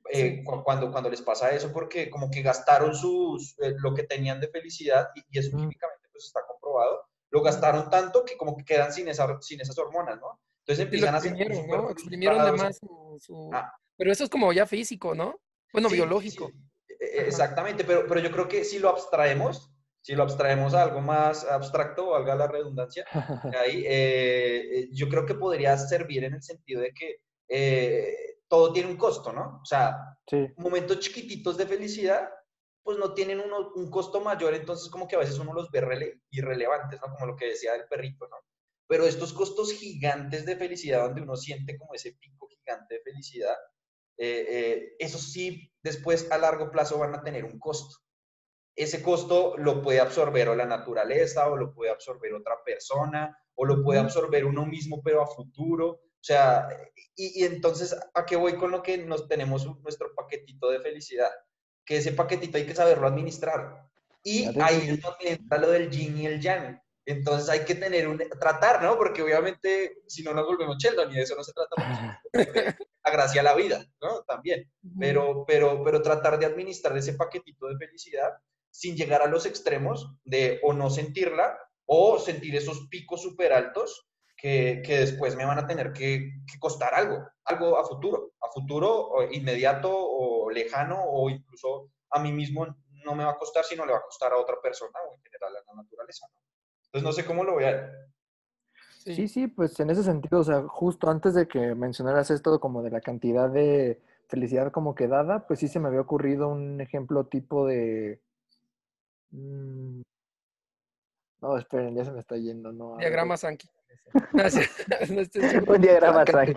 Speaker 2: eh,
Speaker 4: Sí.
Speaker 2: cu- cuando, cuando les pasa eso, porque como que gastaron sus, eh, lo que tenían de felicidad, y, y eso
Speaker 3: Mm.
Speaker 2: químicamente pues está comprobado, lo gastaron tanto que como que quedan sin, esa, sin esas hormonas, ¿no? Entonces empiezan a sentir
Speaker 4: exprimieron, ¿no? Exprimieron de más su, su-
Speaker 2: Ah.
Speaker 4: Pero eso es como ya físico, ¿no? Bueno,
Speaker 2: Sí,
Speaker 4: biológico.
Speaker 2: sí, eh, Exactamente, pero, pero yo creo que si lo abstraemos, si lo abstraemos a algo más abstracto, valga la redundancia, ahí, eh, eh, yo creo que podría servir en el sentido de que eh, todo tiene un costo, ¿no? O sea,
Speaker 3: Sí.
Speaker 2: momentos chiquititos de felicidad, pues no tienen uno, un costo mayor, entonces como que a veces uno los ve rele- irrelevantes, ¿no? Como lo que decía del perrito, ¿no? Pero estos costos gigantes de felicidad, donde uno siente como ese pico gigante de felicidad, eh, eh, esos sí después a largo plazo van a tener un costo. Ese costo lo puede absorber o la naturaleza, o lo puede absorber otra persona, o lo puede absorber uno mismo, pero a futuro. O sea, y, y entonces, ¿a qué voy con lo que nos tenemos nuestro paquetito de felicidad? Que ese paquetito hay que saberlo administrar. Y ahí es donde entra lo del yin y el yang. Entonces hay que tener un, tratar, ¿no? Porque obviamente si no nos volvemos Sheldon y de eso no se trata, porque la gracia a la vida, ¿no? También. Pero, pero, pero tratar de administrar ese paquetito de felicidad sin llegar a los extremos de o no sentirla o sentir esos picos súper altos que, que después me van a tener que, que costar algo, algo a futuro, a futuro o inmediato o lejano o incluso a mí mismo no me va a costar, sino le va a costar a otra persona o en general a la naturaleza. ¿no? Entonces no sé cómo lo vean.
Speaker 3: Sí, sí, pues en ese sentido, o sea, justo antes de que mencionaras esto como de la cantidad de felicidad como que dada, pues sí se me había ocurrido un ejemplo tipo de... mm, No, esperen, ya se me está yendo, no.
Speaker 4: Diagrama Sankey. Gracias. No estoy seguro.
Speaker 1: Un diagrama.
Speaker 4: Pues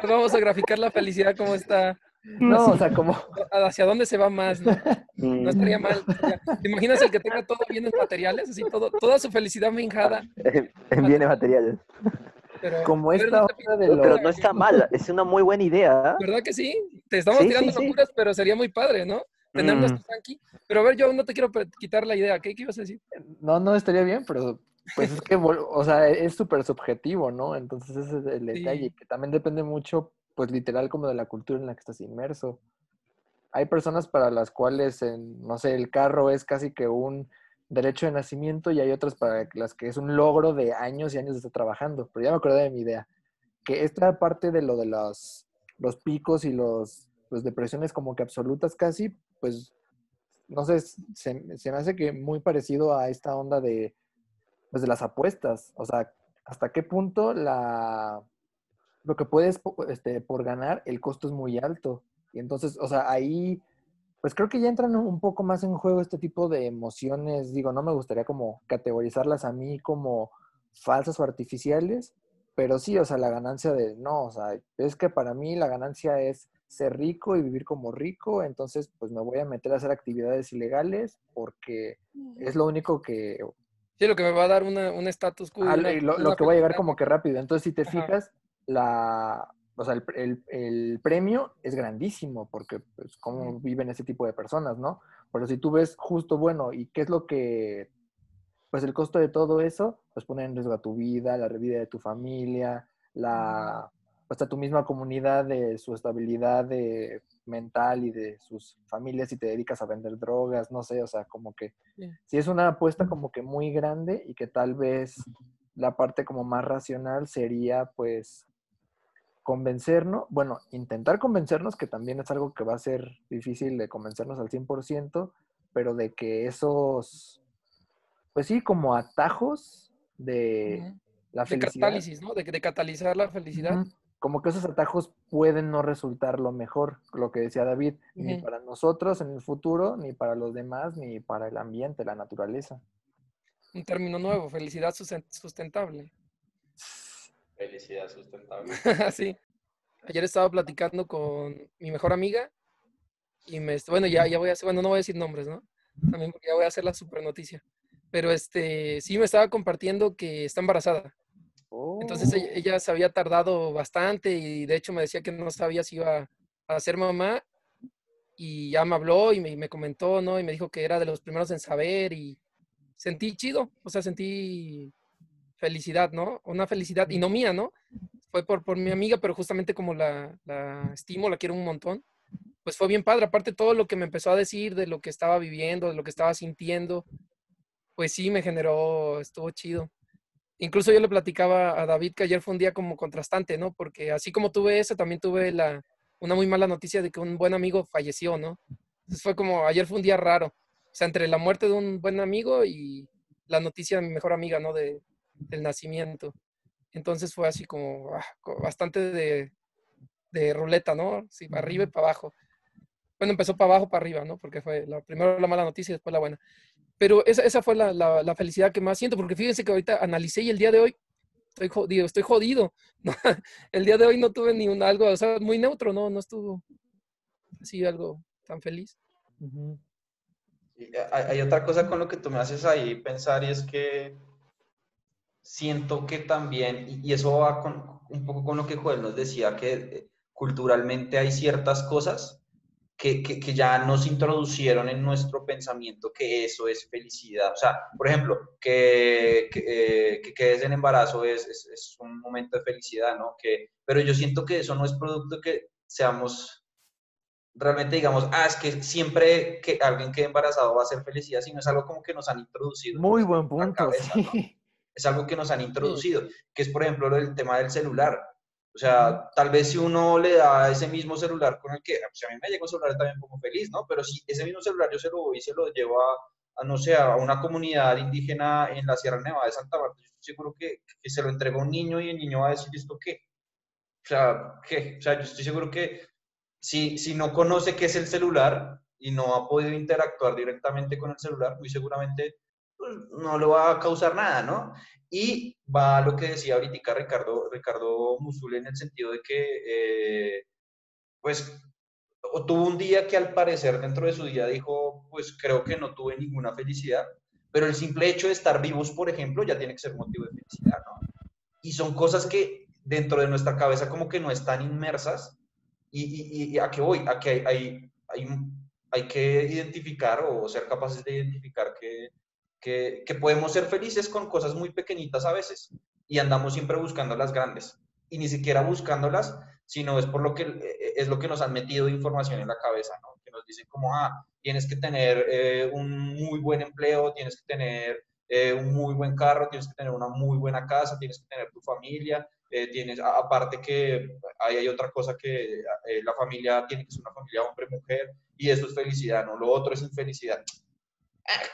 Speaker 4: Vamos a graficar la felicidad como está,
Speaker 3: No, o sea, como...
Speaker 4: hacia dónde se va más, ¿no? No estaría mal. ¿Te imaginas el que tenga todo bienes materiales? Así, todo, toda su felicidad minjada.
Speaker 1: en bienes materiales.
Speaker 4: Pero,
Speaker 3: Como
Speaker 4: pero
Speaker 3: esta de lo-
Speaker 1: Pero no está mal, es una muy buena idea.
Speaker 4: ¿Verdad que sí? Te estamos
Speaker 1: Sí,
Speaker 4: tirando
Speaker 1: sí, sí.
Speaker 4: locuras, pero sería muy padre, ¿no? Tener
Speaker 1: Mm.
Speaker 4: nuestro Sankey. Pero a ver, yo no te quiero quitar la idea. ¿Qué, qué ibas a decir?
Speaker 3: No, no estaría bien, pero pues es que, o sea, es súper subjetivo, ¿no? Entonces ese es el detalle,
Speaker 4: Sí.
Speaker 3: que también depende mucho, pues literal, como de la cultura en la que estás inmerso. Hay personas para las cuales, en, no sé, el carro es casi que un derecho de nacimiento y hay otras para las que es un logro de años y años de estar trabajando. Pero ya me acordé de mi idea, que esta parte de lo de los, los picos y los, pues, depresiones como que absolutas casi, pues, no sé, se, se me hace que muy parecido a esta onda de, pues, de las apuestas. O sea, hasta qué punto la, lo que puedes este, por ganar, el costo es muy alto. Y entonces, o sea, ahí, pues creo que ya entran un poco más en juego este tipo de emociones. Digo, no me gustaría como categorizarlas a mí como falsas o artificiales, pero sí, o sea, la ganancia de, no, o sea, es que para mí la ganancia es ser rico y vivir como rico, entonces pues me voy a meter a hacer actividades ilegales porque es lo único que
Speaker 4: Sí, lo que me va a dar una- un estatus quo.
Speaker 3: Ah,
Speaker 4: una-
Speaker 3: lo,
Speaker 4: una
Speaker 3: lo que va a llegar como que rápido. Entonces, si te
Speaker 4: Ajá.
Speaker 3: fijas, la, o sea, el, el- el premio es grandísimo porque, pues, cómo viven ese tipo de personas, ¿no? Pero si tú ves justo, bueno, ¿y qué es lo que, pues, el costo de todo eso? Pues poner en riesgo a tu vida, la vida de tu familia, la, hasta tu misma comunidad de su estabilidad de mental y de sus familias si te dedicas a vender drogas, no sé, o sea, como que
Speaker 4: Sí.
Speaker 3: si es una apuesta como que muy grande y que tal vez la parte como más racional sería pues convencernos, bueno, intentar convencernos, que también es algo que va a ser difícil de convencernos al 100%, pero de que esos, pues sí, como atajos de la
Speaker 4: De
Speaker 3: felicidad.
Speaker 4: catálisis, ¿no? De, de catalizar la felicidad.
Speaker 3: Como que esos atajos pueden no resultar lo mejor, lo que decía David, ni para nosotros en el futuro, ni para los demás, ni para el ambiente, la naturaleza.
Speaker 4: Un término nuevo, felicidad susten- sustentable.
Speaker 2: Felicidad sustentable.
Speaker 4: sí. Ayer estaba platicando con mi mejor amiga y me, bueno, ya, ya voy a hacer, bueno, no voy a decir nombres, ¿no? También porque ya voy a hacer la super noticia. Pero este, sí me estaba compartiendo que está embarazada. Entonces ella,
Speaker 3: Oh.
Speaker 4: ella se había tardado bastante y de hecho me decía que no sabía si iba a ser mamá y ya me habló y me, y me comentó, ¿no? Y me dijo que era de los primeros en saber y sentí chido, o sea, sentí felicidad, ¿no? Una felicidad, y no mía, ¿no? Fue por, por mi amiga, pero justamente como la, la estimo, la quiero un montón, pues fue bien padre, aparte todo lo que me empezó a decir de lo que estaba viviendo, de lo que estaba sintiendo, pues sí, me generó, estuvo chido. Incluso yo le platicaba a David que ayer fue un día como contrastante, ¿no? Porque así como tuve eso, también tuve la, una muy mala noticia de que un buen amigo falleció, ¿no? Entonces fue como, ayer fue un día raro. O sea, entre la muerte de un buen amigo y la noticia de mi mejor amiga, ¿no? De, del nacimiento. Entonces fue así como ah, bastante de, de ruleta, ¿no? Sí, para arriba y para abajo. Bueno, empezó para abajo, para arriba, ¿no? Porque fue la, primero la mala noticia y después la buena. Pero esa, esa fue la, la, felicidad que más siento, porque fíjense que ahorita analicé y el día de hoy estoy jodido, estoy jodido. El día de hoy no tuve ni un algo, o sea, muy neutro, ¿no? No estuvo así algo tan feliz.
Speaker 2: hay, otra cosa con lo que tú me haces ahí pensar y es que siento que también, y, eso va con, un poco con lo que Joel nos decía, que eh, culturalmente hay ciertas cosas que, que, ya nos introducieron en nuestro pensamiento que eso es felicidad. O sea, por ejemplo, que, que, eh, que en embarazo es, es, es, un momento de felicidad, ¿no? Que, pero yo siento que eso no es producto que seamos realmente digamos, ah, es que siempre que alguien quede embarazado va a ser felicidad, sino es algo como que nos han introducido.
Speaker 3: Muy buen punto.
Speaker 2: Es algo que nos han introducido, que es por ejemplo el tema del celular. O sea, tal vez si uno le da ese mismo celular con el que, pues a mí me llega un celular también como feliz, ¿no? Pero si ese mismo celular yo se lo voy y se lo llevo a, no sé, a una comunidad indígena en la Sierra Nevada de Santa Marta, yo estoy seguro que, que se lo entrega a un niño y el niño va a decir, ¿esto qué? O sea, ¿qué? O sea, yo estoy seguro que si, si no conoce qué es el celular y no ha podido interactuar directamente con el celular, muy seguramente pues, no le va a causar nada, ¿no? Y va a lo que decía ahorita Ricardo, Ricardo Musul en el sentido de que, eh, pues, tuvo un día que al parecer dentro de su día dijo, pues creo que no tuve ninguna felicidad, pero el simple hecho de estar vivos, por ejemplo, ya tiene que ser motivo de felicidad, ¿no? Y son cosas que dentro de nuestra cabeza como que no están inmersas y, a qué voy, a que hay, hay, hay, que identificar o ser capaces de identificar que, que, podemos ser felices con cosas muy pequeñitas a veces y andamos siempre buscando las grandes y ni siquiera buscándolas, sino es por lo que eh, es lo que nos han metido información en la cabeza, ¿no? Que nos dicen como, ah, tienes que tener eh, un muy buen empleo, tienes que tener eh, un muy buen carro, tienes que tener una muy buena casa, tienes que tener tu familia, tienes, aparte que hay, hay otra cosa que la familia tiene que ser una familia hombre-mujer y eso es felicidad, ¿no? Lo otro es infelicidad.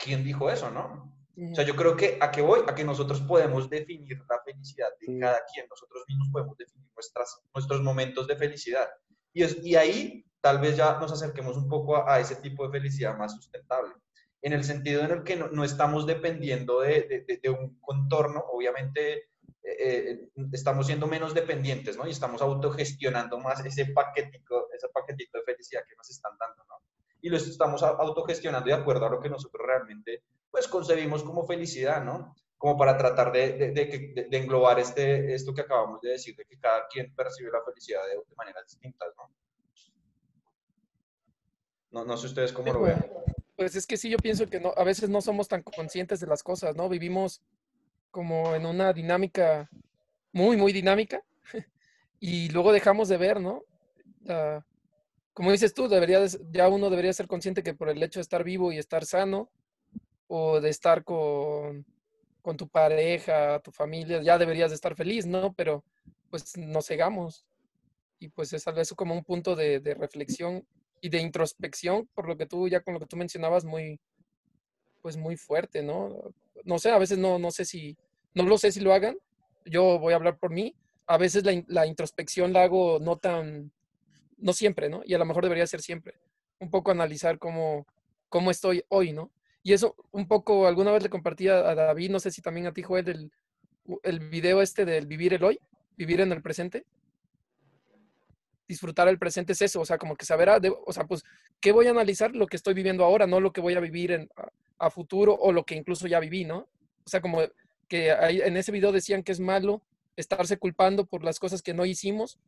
Speaker 2: ¿Quién dijo eso, no? O sea, yo creo que a qué voy, a que nosotros podemos definir la felicidad de cada quien, nosotros mismos podemos definir nuestras, nuestros momentos de felicidad. Y, es, y ahí tal vez ya nos acerquemos un poco a, a, ese tipo de felicidad más sustentable, en el sentido en el que no, no estamos dependiendo de, de, de, un contorno, obviamente eh, estamos siendo menos dependientes, ¿no? Y estamos autogestionando más ese paquetico, ese paquetito de felicidad que nos están dando, ¿no? Y lo estamos autogestionando de acuerdo a lo que nosotros realmente, pues, concebimos como felicidad, ¿no? Como para tratar de, de, de, de englobar este, esto que acabamos de decir, de que cada quien percibe la felicidad de, maneras distintas, ¿no? No, no sé ustedes cómo lo ven.
Speaker 4: Pues es que sí, yo pienso que no, a veces no somos tan conscientes de las cosas, ¿no? Vivimos como en una dinámica muy, muy dinámica y luego dejamos de ver, ¿no? Como dices tú, debería, ya uno debería ser consciente que por el hecho de estar vivo y estar sano o de estar con, con tu pareja, tu familia, ya deberías de estar feliz, ¿no? Pero pues nos cegamos y pues es algo como un punto de, reflexión y de introspección, por lo que tú ya con lo que tú mencionabas, muy, pues muy fuerte, ¿no? no sé, a veces no, no sé si, no lo sé si lo hagan, yo voy a hablar por mí, a veces la, introspección la hago no tan, no siempre, ¿no? Y a lo mejor debería ser siempre, un poco analizar cómo, cómo estoy hoy, ¿no? Y eso un poco, alguna vez le compartí a, David, no sé si también a ti, Joel, el, el video este del vivir el hoy, vivir en el presente. Disfrutar el presente es eso, o sea, como que saber, ah, o sea, pues, ¿qué voy a analizar? Lo que estoy viviendo ahora, no lo que voy a vivir en, a futuro o lo que incluso ya viví, ¿no? O sea, como que en ese video decían que es malo estarse culpando por las cosas que no hicimos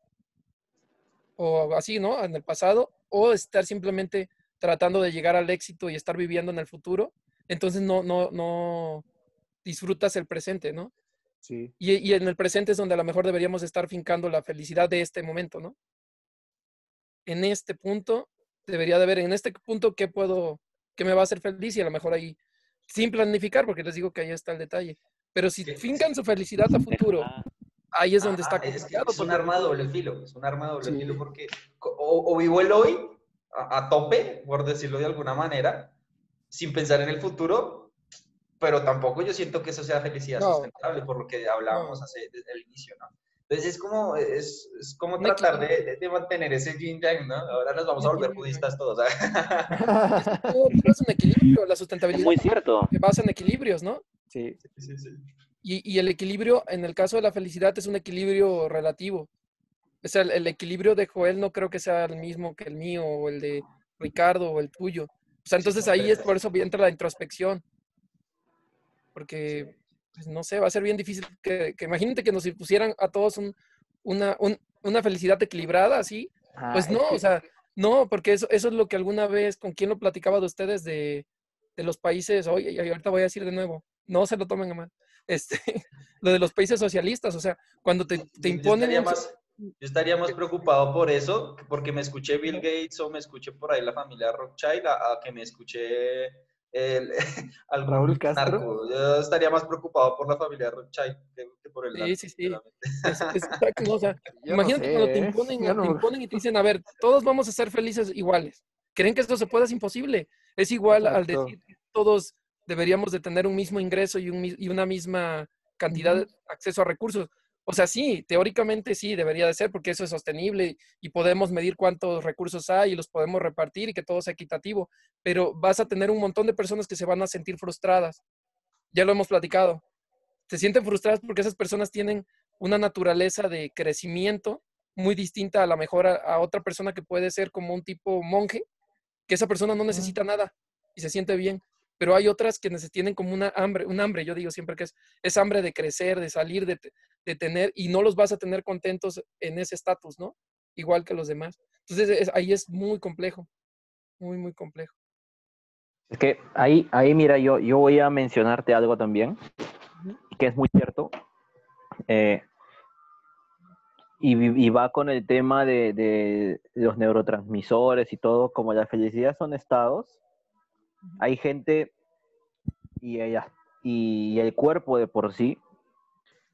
Speaker 4: o así, ¿no? En el pasado, o estar simplemente tratando de llegar al éxito y estar viviendo en el futuro, entonces no, no, no disfrutas el presente, ¿no?
Speaker 3: Sí.
Speaker 4: Y, y en el presente es donde a lo mejor deberíamos estar fincando la felicidad de este momento, ¿no? En este punto, debería de ver en este punto qué puedo, que me va a hacer feliz y a lo mejor ahí, sin planificar, porque les digo que ahí está el detalle. Pero si fincan su felicidad a futuro, ahí es donde está
Speaker 2: es, es, un arma de doble filo, es un arma de doble filo porque o, vivo el hoy a, tope, por decirlo de alguna manera, sin pensar en el futuro, pero tampoco yo siento que eso sea felicidad sustentable, por lo que hablábamos hace, desde el inicio, ¿no? Entonces es como, es, es como tratar de, de, mantener ese yin yang, ¿no? Ahora nos vamos a volver budistas todos.
Speaker 4: todo, es un equilibrio, la sustentabilidad.
Speaker 1: Es muy cierto.
Speaker 4: Se basa en equilibrios, ¿no?
Speaker 3: Sí.
Speaker 2: Sí, sí.
Speaker 4: Y, y, el equilibrio, en el caso de la felicidad, es un equilibrio relativo. O sea, el, el, equilibrio de Joel no creo que sea el mismo que el mío o el de Ricardo o el tuyo. O sea, entonces ahí es por eso entra la introspección. Porque pues no sé, va a ser bien difícil que, que imagínate que nos pusieran a todos un, una, un, una, felicidad equilibrada, así. Ah, pues no, o sea, no, porque eso, eso es lo que alguna vez, ¿con quién lo platicaba de ustedes de, de los países? Oye, y ahorita voy a decir de nuevo, no se lo tomen a mal. Este, lo de los países socialistas, o sea, cuando te, te imponen...
Speaker 2: Yo estaría, más, yo estaría más preocupado por eso, porque me escuché Bill Gates o me escuché por ahí la familia Rothschild, a, a que me escuché el, al
Speaker 3: Raúl Castro.
Speaker 2: Narco. Yo estaría más preocupado por la familia Rothschild que, que por el
Speaker 4: Sí,
Speaker 2: narco,
Speaker 4: sí, sí. Es, es, exacto, o sea,
Speaker 3: Yo
Speaker 4: imagínate
Speaker 3: no sé,
Speaker 4: cuando te
Speaker 3: ¿eh?
Speaker 4: imponen,
Speaker 3: no-
Speaker 4: te imponen y te dicen, a ver, todos vamos a ser felices iguales. ¿Creen que esto se pueda? Es imposible. Es igual al decir que todos deberíamos de tener un mismo ingreso y, un, mi- y una misma cantidad de acceso a recursos. O sea, sí, teóricamente sí, debería de ser porque eso es sostenible y podemos medir cuántos recursos hay y los podemos repartir y que todo sea equitativo, pero vas a tener un montón de personas que se van a sentir frustradas. Ya lo hemos platicado. Se sienten frustradas porque esas personas tienen una naturaleza de crecimiento muy distinta a la mejor a, a otra persona que puede ser como un tipo monje, que esa persona no necesita nada y se siente bien. Pero hay otras que neces- tienen como una hambre, un hambre, yo digo siempre que es, es hambre de crecer, de salir, de, de tener, y no los vas a tener contentos en ese estatus, ¿no? Igual que los demás. Entonces es- ahí es muy complejo, muy, muy complejo.
Speaker 1: Es que ahí, ahí mira, yo, yo voy a mencionarte algo también, que es muy cierto. eh, y, y va con el tema de, de los neurotransmisores y todo, como la felicidad son estados, hay gente y, ella, y el cuerpo de por sí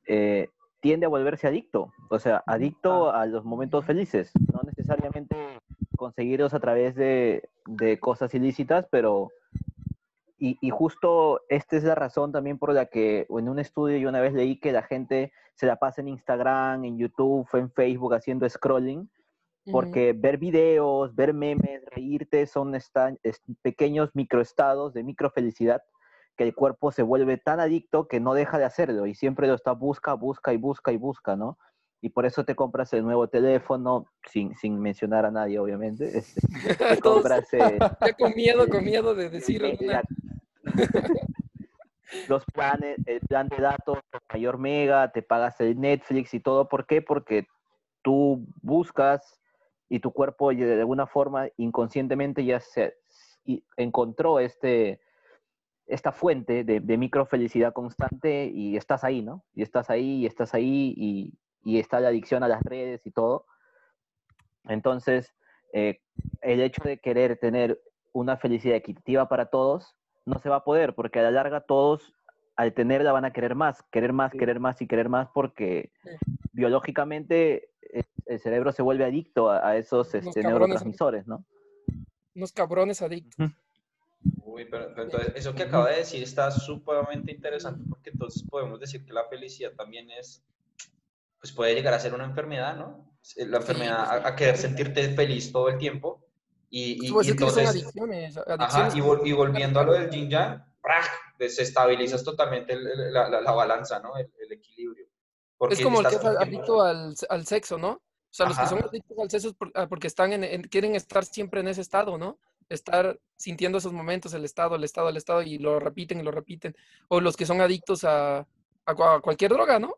Speaker 1: eh, tiende a volverse adicto, o sea, adicto a los momentos felices, no necesariamente conseguirlos a través de, de cosas ilícitas, pero... Y, y justo esta es la razón también por la que en un estudio yo una vez leí que la gente se la pasa en Instagram, en YouTube, en Facebook haciendo scrolling. Porque ver videos, ver memes, reírte son esta- es- pequeños microestados de microfelicidad que el cuerpo se vuelve tan adicto que no deja de hacerlo y siempre lo está busca, busca y busca y busca, ¿no? Y por eso te compras el nuevo teléfono, sin, sin mencionar a nadie, obviamente. este, te compras eh,
Speaker 4: ya con miedo, con miedo de decir alguna-
Speaker 1: los planes, el plan de datos mayor mega, te pagas el Netflix y todo. ¿Por qué? Porque tú buscas y tu cuerpo de alguna forma inconscientemente ya se encontró este, esta fuente de, de microfelicidad constante y estás ahí, ¿no? Y estás ahí y estás ahí y, y está la adicción a las redes y todo. Entonces, eh, el hecho de querer tener una felicidad equitativa para todos no se va a poder porque a la larga todos al tenerla van a querer más, querer más,
Speaker 3: Sí.
Speaker 1: querer más y querer más porque
Speaker 4: Sí.
Speaker 1: biológicamente el cerebro se vuelve adicto a, a esos este, neurotransmisores, ¿no?
Speaker 4: unos cabrones adictos.
Speaker 2: Uy, pero, pero entonces eso que acaba de decir está sumamente interesante porque entonces podemos decir que la felicidad también es, pues puede llegar a ser una enfermedad, ¿no? La enfermedad a, a querer sentirte feliz todo el tiempo y, y-
Speaker 4: Pues
Speaker 2: y
Speaker 4: es que son
Speaker 2: entonces,
Speaker 4: adicciones.
Speaker 2: ajá,
Speaker 4: adicciones
Speaker 2: y, vol- y volviendo a lo del yin yang, desestabilizas totalmente el- el- la, la- la balanza, ¿no? El, el equilibrio.
Speaker 4: Es como el que es adicto al, al sexo, ¿no? O sea, los que son adictos al sexo es por- ah, porque están en, en- quieren estar siempre en ese estado, ¿no? Estar sintiendo esos momentos, el estado, el estado, el estado, y lo repiten y lo repiten. O los que son adictos a, a cua- a cualquier droga, ¿no?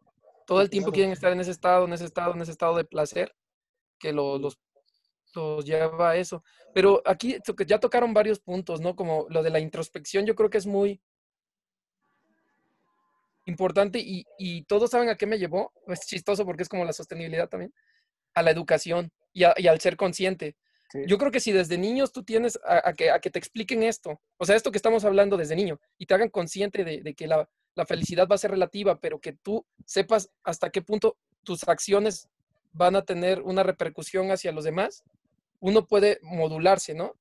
Speaker 4: Todo el tiempo quieren estar en ese estado, en ese estado, en ese estado de placer, que lo- los, los lleva a eso. Pero aquí ya tocaron varios puntos, ¿no? Como lo de la introspección, yo creo que es muy importante y, y todos saben a qué me llevó. Es chistoso porque es como la sostenibilidad también. A la educación y, a- y al ser consciente.
Speaker 3: Sí.
Speaker 4: Yo creo que si desde niños tú tienes a, a que, a que te expliquen esto, o sea, esto que estamos hablando desde niño, y te hagan consciente de, de que la, la felicidad va a ser relativa, pero que tú sepas hasta qué punto tus acciones van a tener una repercusión hacia los demás, uno puede modularse, ¿no?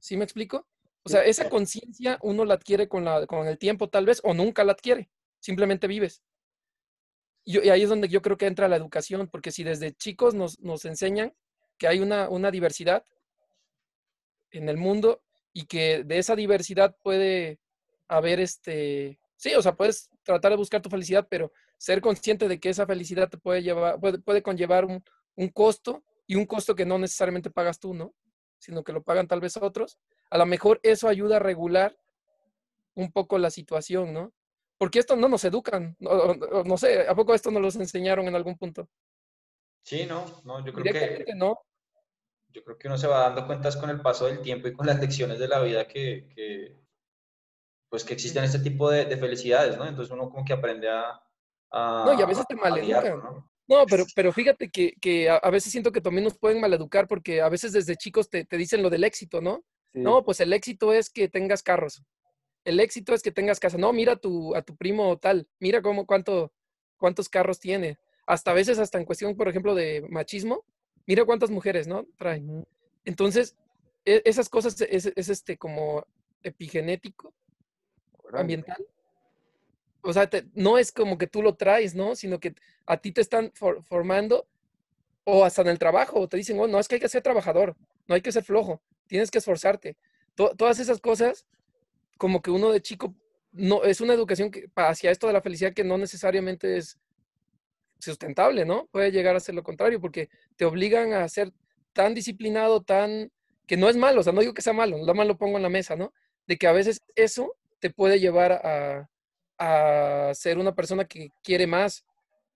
Speaker 4: ¿Sí me explico? O sea, esa conciencia uno la adquiere con, la, con el tiempo tal vez, o nunca la adquiere, simplemente vives. y ahí es donde yo creo que entra la educación, porque si desde chicos nos, nos enseñan que hay una, una diversidad en el mundo y que de esa diversidad puede haber este, sí, o sea, puedes tratar de buscar tu felicidad, pero ser consciente de que esa felicidad te puede llevar, puede, puede conllevar un, un costo y un costo que no necesariamente pagas tú, ¿no? Sino que lo pagan tal vez otros. A lo mejor eso ayuda a regular un poco la situación, ¿no? Porque esto no nos educan, no, no sé, ¿a poco esto nos los enseñaron en algún punto?
Speaker 2: Sí, no, no, yo creo que no. Yo creo que uno se va dando cuentas con el paso del tiempo y con las lecciones de la vida que, que pues que existen este tipo de, de, felicidades, ¿no? Entonces uno como que aprende a... a
Speaker 4: no, y a veces te maleducan. ¿no? No, pero, pero fíjate que, que a, a, veces siento que también nos pueden maleducar porque a veces desde chicos te, te dicen lo del éxito, ¿no? Sí. No, pues el éxito es que tengas carros. El éxito es que tengas casa. No, mira a tu, a tu primo tal. Mira cómo, cuánto, cuántos carros tiene. Hasta a veces, hasta en cuestión, por ejemplo, de machismo, mira cuántas mujeres, ¿no? Trae. Entonces, e, esas cosas es, es, este como epigenético, ambiental. O sea, te, no es como que tú lo traes, ¿no? Sino que a ti te están for, formando o hasta en el trabajo, te dicen, oh, no, es que hay que ser trabajador, no hay que ser flojo, tienes que esforzarte. To todas esas cosas, como que uno de chico, no, es una educación que, hacia esto de la felicidad que no necesariamente es sustentable, ¿no? Puede llegar a ser lo contrario, porque te obligan a ser tan disciplinado, tan, que no es malo, o sea, no digo que sea malo, nada más lo pongo en la mesa, ¿no? De que a veces eso te puede llevar a, a ser una persona que quiere más,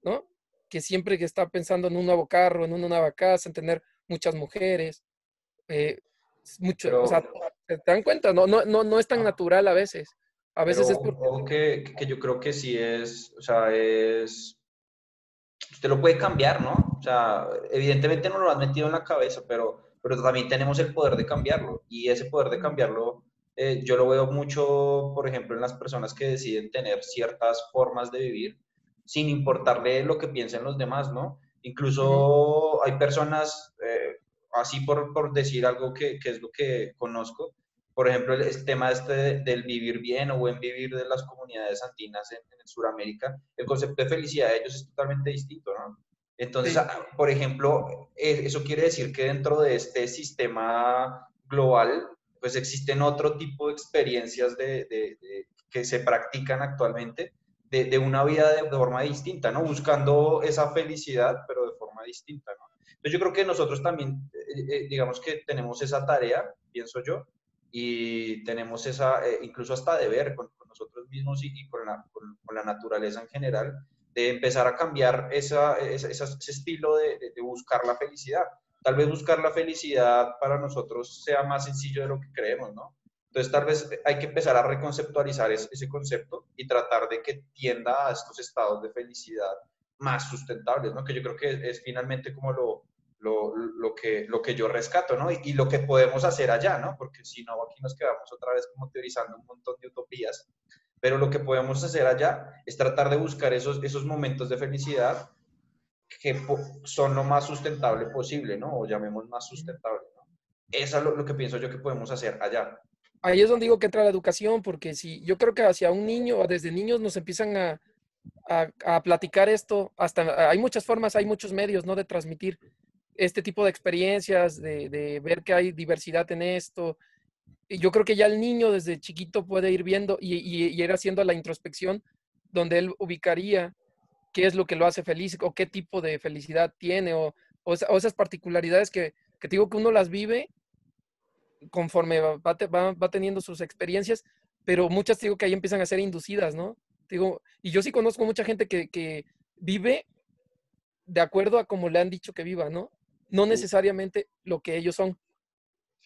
Speaker 4: ¿no? Que siempre que está pensando en un nuevo carro, en una nueva casa, en tener muchas mujeres, eh, mucho, pero, o sea, ¿te dan cuenta? No, no, no, no es tan natural a veces. A veces
Speaker 2: pero,
Speaker 4: es porque...
Speaker 2: que, que yo creo que sí es, o sea, es... Usted lo puede cambiar, ¿no? O sea, evidentemente no lo has metido en la cabeza, pero, pero también tenemos el poder de cambiarlo. Y ese poder de cambiarlo eh, yo lo veo mucho, por ejemplo, en las personas que deciden tener ciertas formas de vivir sin importarle lo que piensen los demás, ¿no? Incluso hay personas, eh, así por, por, decir algo que, que, es lo que conozco, por ejemplo, el, tema este del vivir bien o buen vivir de las comunidades andinas en, en Sudamérica, el concepto de felicidad de ellos es totalmente distinto, ¿no? Entonces, sí. por ejemplo, eh, eso quiere decir que dentro de este sistema global pues existen otro tipo de experiencias de, de, de que se practican actualmente de, de, una vida de forma distinta, ¿no? Buscando esa felicidad, pero de forma distinta, ¿no? Entonces yo creo que nosotros también, eh, eh, digamos que tenemos esa tarea, pienso yo, y tenemos esa, eh, incluso hasta deber con, con nosotros mismos y, y con, la, con, con, la, naturaleza en general, de empezar a cambiar esa, esa, ese estilo de, de buscar la felicidad tal vez buscar la felicidad para nosotros sea más sencillo de lo que creemos, ¿no? Entonces, tal vez hay que empezar a reconceptualizar ese, ese concepto y tratar de que tienda a estos estados de felicidad más sustentables, ¿no? Que yo creo que es finalmente como lo, lo, lo, que, lo que yo rescato, ¿no? Y, y, lo que podemos hacer allá, ¿no? Porque si no, aquí nos quedamos otra vez como teorizando un montón de utopías. Pero lo que podemos hacer allá es tratar de buscar esos, esos momentos de felicidad que son lo más sustentable posible, ¿no? O llamemos más sustentable, ¿no? Eso es lo, lo, que pienso yo que podemos hacer allá.
Speaker 4: Ahí es donde digo que entra la educación, porque si yo creo que hacia un niño, desde niños nos empiezan a, a, a platicar esto, hasta hay muchas formas, hay muchos medios, ¿no? De transmitir este tipo de experiencias, de, ver que hay diversidad en esto. Y yo creo que ya el niño desde chiquito puede ir viendo y, ir haciendo la introspección donde él ubicaría qué es lo que lo hace feliz o qué tipo de felicidad tiene o, esas particularidades que, que, te digo que uno las vive conforme va, teniendo sus experiencias, pero muchas te digo que ahí empiezan a ser inducidas, ¿no? Digo, y yo sí conozco mucha gente que, que vive de acuerdo a como le han dicho que viva, ¿no? No necesariamente lo que ellos son.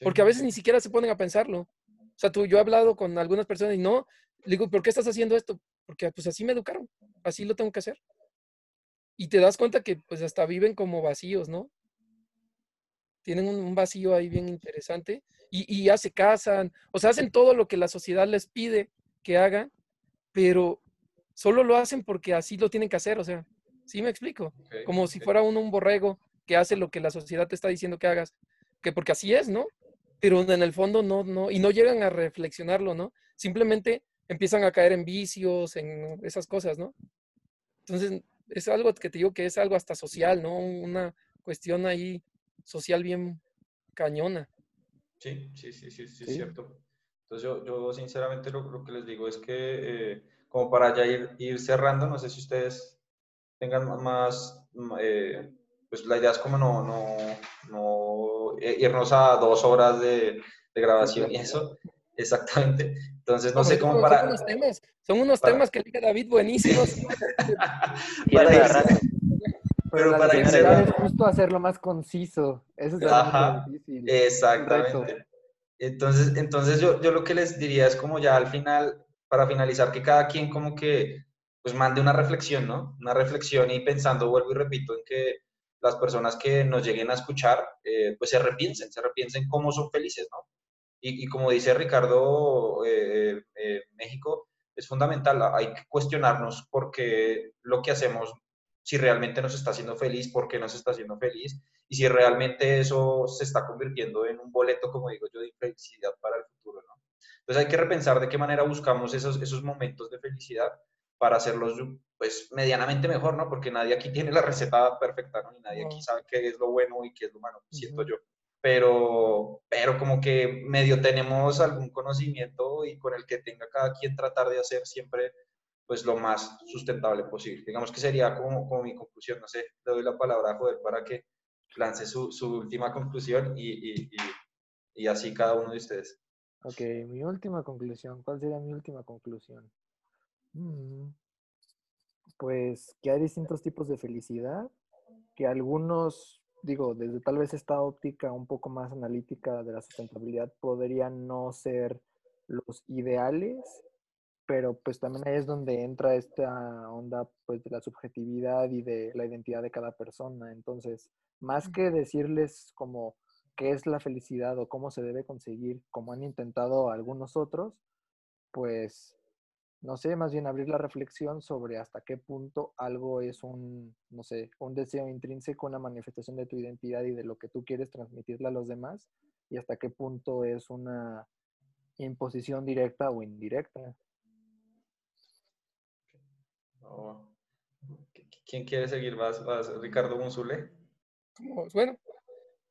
Speaker 4: Porque a veces ni siquiera se ponen a pensarlo. O sea, tú, yo he hablado con algunas personas y no, le digo, ¿por qué estás haciendo esto? Porque pues así me educaron, así lo tengo que hacer. Y te das cuenta que pues hasta viven como vacíos, ¿no? Tienen un, vacío ahí bien interesante y, y, ya se casan, o sea, hacen todo lo que la sociedad les pide que hagan, pero solo lo hacen porque así lo tienen que hacer, o sea, ¿sí me explico? Okay, como okay. si fuera uno un borrego que hace lo que la sociedad te está diciendo que hagas, que porque así es, ¿no? Pero en el fondo no, no, y no llegan a reflexionarlo, ¿no? Simplemente empiezan a caer en vicios, en esas cosas, ¿no? Entonces, es algo que te digo que es algo hasta social, ¿no? Una cuestión ahí social bien cañona.
Speaker 2: Sí, sí, sí, sí, sí, es cierto. Entonces yo, yo sinceramente lo, lo, que les digo es que eh, como para ya ir, ir cerrando, no sé si ustedes tengan más, eh, pues la idea es como no, no, no irnos a dos horas de, de grabación y eso, exactamente. Entonces no sé cómo para...
Speaker 4: Son unos temas, son unos temas que diga David buenísimos.
Speaker 3: para irse, pero para irse... es justo hacerlo más conciso. Eso es
Speaker 2: Ajá, difícil. Exactamente. Entonces, entonces yo, yo lo que les diría es como ya al final, para finalizar, que cada quien como que pues mande una reflexión, ¿no? Una reflexión y pensando, vuelvo y repito, en que las personas que nos lleguen a escuchar, eh, pues se repiensen, se repiensen cómo son felices, ¿no? Y, y como dice Ricardo, eh, eh, México, es fundamental, hay que cuestionarnos por qué lo que hacemos, si realmente nos está haciendo feliz, por qué nos está haciendo feliz, y si realmente eso se está convirtiendo en un boleto, como digo yo, de felicidad para el futuro, ¿no? Entonces hay que repensar de qué manera buscamos esos, esos momentos de felicidad para hacerlos pues medianamente mejor, ¿no? Porque nadie aquí tiene la receta perfecta, ¿no? Y nadie aquí sabe qué es lo bueno y qué es lo malo, siento yo. Pero, pero como que medio tenemos algún conocimiento y con el que tenga cada quien tratar de hacer siempre pues lo más sustentable posible. Digamos que sería como, como mi conclusión, no sé, le doy la palabra a Joder para que lance su, su última conclusión y, y, y, y así cada uno de ustedes.
Speaker 3: Ok, mi última conclusión. ¿Cuál sería mi última conclusión? Mm, pues que hay distintos tipos de felicidad, que algunos, digo, desde tal vez esta óptica un poco más analítica de la sustentabilidad podrían no ser los ideales, pero pues también ahí es donde entra esta onda pues de la subjetividad y de la identidad de cada persona. Entonces, más que decirles como qué es la felicidad o cómo se debe conseguir, como han intentado algunos otros, pues no sé, más bien abrir la reflexión sobre hasta qué punto algo es un, no sé, un deseo intrínseco, una manifestación de tu identidad y de lo que tú quieres transmitirle a los demás, y hasta qué punto es una imposición directa o indirecta.
Speaker 2: ¿Quién quiere seguir más? ¿Ricardo Monzule?
Speaker 4: Bueno,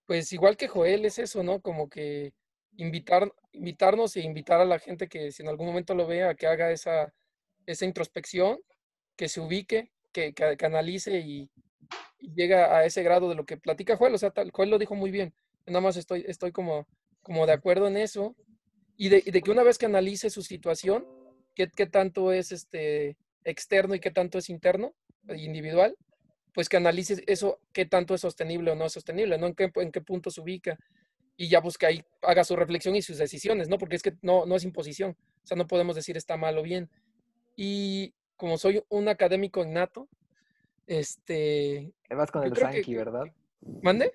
Speaker 4: pues igual que Joel es eso, ¿no? Como que invitar, invitarnos e invitar a la gente que si en algún momento lo vea, que haga esa, esa introspección, que se ubique, que, que, analice y, llega a ese grado de lo que platica Joel. O sea, tal, Joel lo dijo muy bien. Nada más estoy, estoy como, como de acuerdo en eso. Y de, de que una vez que analice su situación, qué, qué tanto es este externo y qué tanto es interno, individual, pues que analice eso, qué tanto es sostenible o no es sostenible. En qué, en qué punto se ubica y ya busca ahí, haga su reflexión y sus decisiones, ¿no? Porque es que no, no es imposición, o sea, no podemos decir está mal o bien. Y como soy un académico innato, este...
Speaker 3: Ya vas con el Sanki, ¿verdad?
Speaker 4: ¿Mande?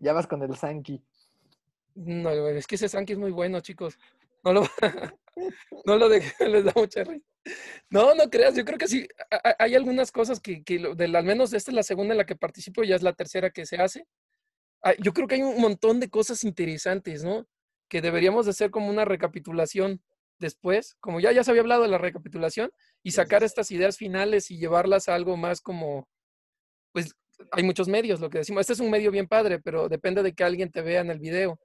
Speaker 3: Ya vas con el Sanki.
Speaker 4: No, es que ese Sanki es muy bueno, chicos. No lo, no lo dejen, les da mucha risa. No, no creas, yo creo que sí, hay algunas cosas que, que al menos esta es la segunda en la que participo, ya es la tercera que se hace, yo creo que hay un montón de cosas interesantes, ¿no? Que deberíamos de hacer como una recapitulación después, como ya, ya se había hablado de la recapitulación, y sacar estas ideas finales y llevarlas a algo más como, pues hay muchos medios, lo que decimos, este es un medio bien padre, pero depende de que alguien te vea en el video,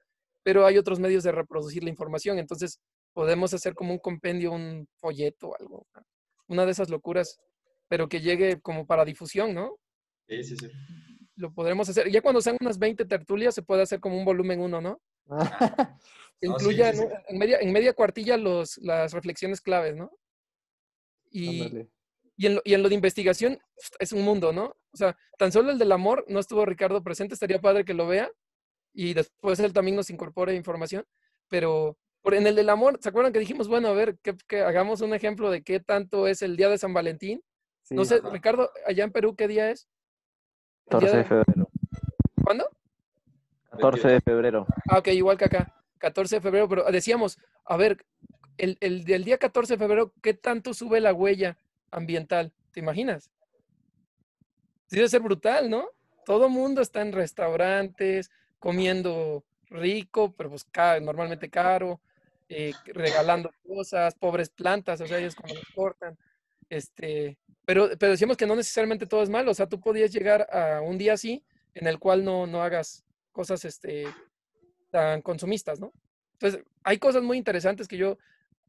Speaker 4: pero hay otros medios de reproducir la información, entonces podemos hacer como un compendio, un folleto o algo, una de esas locuras, pero que llegue como para difusión, ¿no?
Speaker 2: Sí, sí, sí
Speaker 4: lo podremos hacer. Ya cuando sean unas 20 tertulias se puede hacer como un volumen uno, ¿no? incluya En, media, en media cuartilla los, las reflexiones claves, ¿no? Y, y, en lo, y en lo de investigación es un mundo, ¿no? O sea, tan solo el del amor, no estuvo Ricardo presente, estaría padre que lo vea y después él también nos incorpore información, pero por, en el del amor, ¿se acuerdan que dijimos, bueno, a ver, que, hagamos un ejemplo de qué tanto es el día de San Valentín? no sé, Ricardo, allá en Perú, ¿qué día es?
Speaker 1: 14 de febrero.
Speaker 4: ¿Cuándo?
Speaker 1: 14 de febrero.
Speaker 4: Ah, ok, igual que acá. 14 de febrero, pero decíamos, a ver, el, el, del día 14 de febrero, ¿qué tanto sube la huella ambiental? ¿Te imaginas? Debe ser brutal, ¿no? Todo mundo está en restaurantes, comiendo rico, pero pues normalmente caro, eh, regalando cosas, pobres plantas, o sea, ellos como los cortan. Este, pero, pero decíamos que no necesariamente todo es malo, o sea, tú podías llegar a un día así en el cual no, no hagas cosas este, tan consumistas, ¿no? Entonces, hay cosas muy interesantes que yo,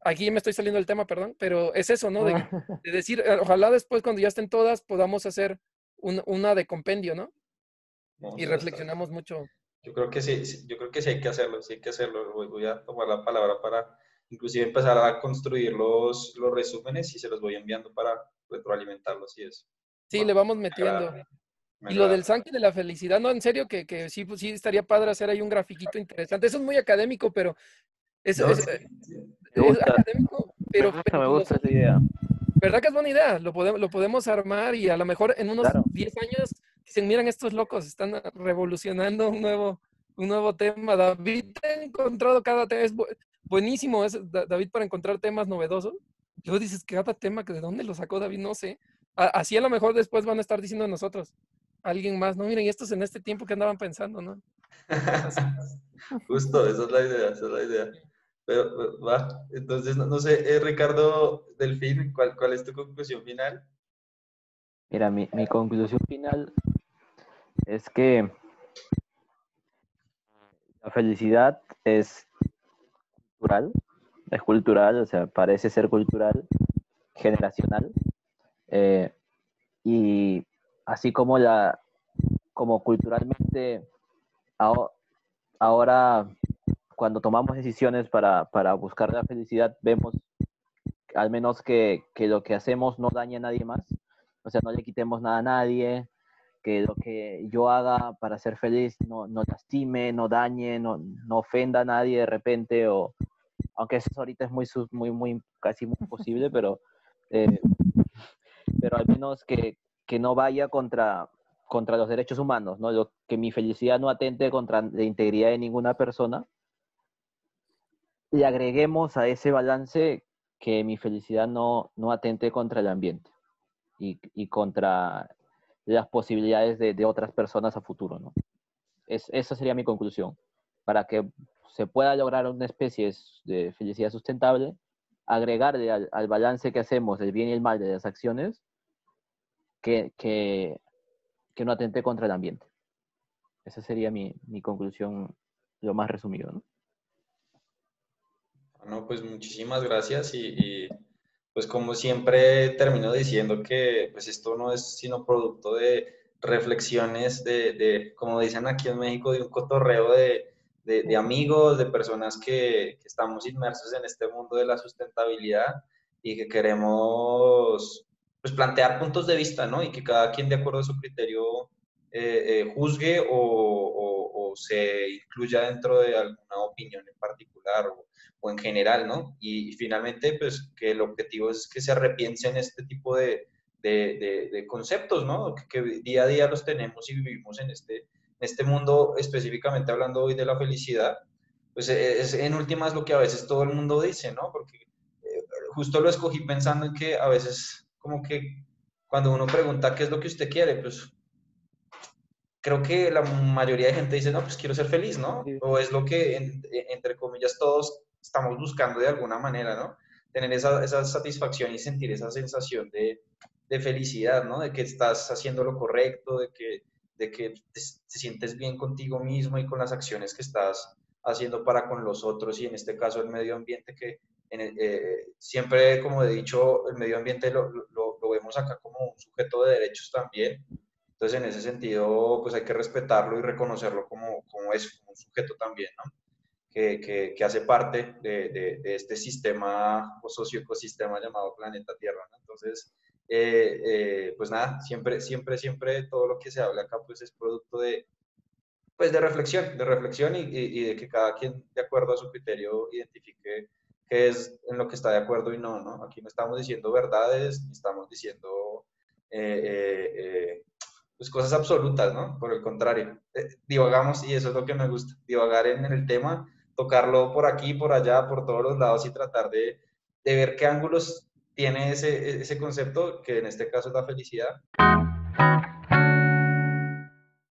Speaker 4: aquí me estoy saliendo del tema, perdón, pero es eso, ¿no? De, de decir, eh, ojalá después cuando ya estén todas podamos hacer un- una de compendio, ¿no?
Speaker 2: No,
Speaker 4: Y
Speaker 2: está-
Speaker 4: reflexionamos mucho.
Speaker 2: Yo creo que sí, sí, yo creo que sí hay que hacerlo, sí hay que hacerlo. Voy, voy a tomar la palabra para inclusive empezar a construir los, los resúmenes y se los voy enviando para retroalimentarlos y eso.
Speaker 4: Sí,
Speaker 2: Va,
Speaker 4: le vamos
Speaker 2: me
Speaker 4: metiendo.
Speaker 2: agrada,
Speaker 4: Y lo del Sanki de la felicidad, no, en serio, que, que sí, pues sí estaría padre hacer ahí un grafiquito interesante. Eso es muy académico, pero es,
Speaker 2: No,
Speaker 4: es-
Speaker 2: sí, sí.
Speaker 1: Me
Speaker 4: es
Speaker 1: gusta,
Speaker 4: académico, pero,
Speaker 1: me gusta,
Speaker 4: pero
Speaker 1: me gusta esa idea.
Speaker 4: ¿verdad que es buena idea? Lo podemos, lo podemos armar y a lo mejor en unos
Speaker 1: Claro.
Speaker 4: 10 años dicen, miren, estos locos están revolucionando un nuevo, un nuevo tema. David ha encontrado cada tema, es bu- buenísimo es Da- David para encontrar temas novedosos. Luego dices, cada tema, que ¿de dónde lo sacó David? No sé. A- Así a lo mejor después van a estar diciendo nosotros, alguien más, no, miren, estos en este tiempo que andaban pensando, ¿no?
Speaker 2: Justo, esa es la idea, esa es la idea. Pero pero, va, entonces no, no sé, eh, Ricardo Delfín, ¿cuál, ¿cuál es tu conclusión final?
Speaker 1: Mira, mi, mi conclusión final es que la felicidad es cultural, es cultural, o sea, parece ser cultural, generacional, eh, y así como la, como culturalmente aho- ahora cuando tomamos decisiones para, para buscar la felicidad, vemos al menos que, que lo que hacemos no daña a nadie más, o sea, no le quitemos nada a nadie, que lo que yo haga para ser feliz no, no lastime, no dañe, no, no ofenda a nadie de repente, o aunque eso ahorita es muy, muy, muy casi muy imposible, pero, eh, pero al menos que, que no vaya contra, contra los derechos humanos, ¿no? Lo- que mi felicidad no atente contra la integridad de ninguna persona. Y agreguemos a ese balance que mi felicidad no, no atente contra el ambiente y, y contra las posibilidades de, de otras personas a futuro, ¿no? Es, esa sería mi conclusión. Para que se pueda lograr una especie de felicidad sustentable, agregarle al, al balance que hacemos del bien y el mal de las acciones que, que, que no atente contra el ambiente. Esa sería mi, mi conclusión, lo más resumido, ¿no?
Speaker 2: Bueno, pues muchísimas gracias y, y, pues como siempre termino diciendo que pues esto no es sino producto de reflexiones de, de como dicen aquí en México, de un cotorreo de, de, de amigos, de personas que, que, estamos inmersos en este mundo de la sustentabilidad y que queremos pues plantear puntos de vista, ¿no? Y que cada quien de acuerdo a su criterio eh, eh, juzgue o, o, o, se incluya dentro de alguna opinión en particular o, o en general, ¿no? Y, y, finalmente, pues que el objetivo es que se repiensen este tipo de, de, de, de conceptos, ¿no? Que, que, día a día los tenemos y vivimos en este, este mundo, específicamente hablando hoy de la felicidad, pues es en últimas lo que a veces todo el mundo dice, ¿no? Porque eh, justo lo escogí pensando en que a veces como que cuando uno pregunta qué es lo que usted quiere, pues creo que la mayoría de gente dice, no, pues quiero ser feliz, ¿no? O es lo que, en, entre comillas, todos estamos buscando de alguna manera, ¿no? Tener esa, esa satisfacción y sentir esa sensación de, de, felicidad, ¿no? De que estás haciendo lo correcto, de que, de que te, te, sientes bien contigo mismo y con las acciones que estás haciendo para con los otros y en este caso el medio ambiente que eh, siempre, como he dicho, el medio ambiente lo, lo, vemos acá como un sujeto de derechos también, entonces, en ese sentido, pues hay que respetarlo y reconocerlo como, como es, un sujeto también. Que, que, hace parte de, de, este sistema o socioecosistema llamado planeta Tierra. Entonces, eh, eh, pues nada, siempre, siempre, siempre todo lo que se habla acá, pues es producto de, pues de reflexión, de reflexión y, de que cada quien, de acuerdo a su criterio, identifique qué es en lo que está de acuerdo y no, ¿no? Aquí no estamos diciendo verdades, ni estamos diciendo... Eh, pues cosas absolutas, ¿no? Por el contrario, eh, divagamos y eso es lo que me gusta, divagar en, el tema, tocarlo por aquí, por allá, por todos los lados y tratar de, de ver qué ángulos tiene ese, ese concepto, que en este caso es la felicidad.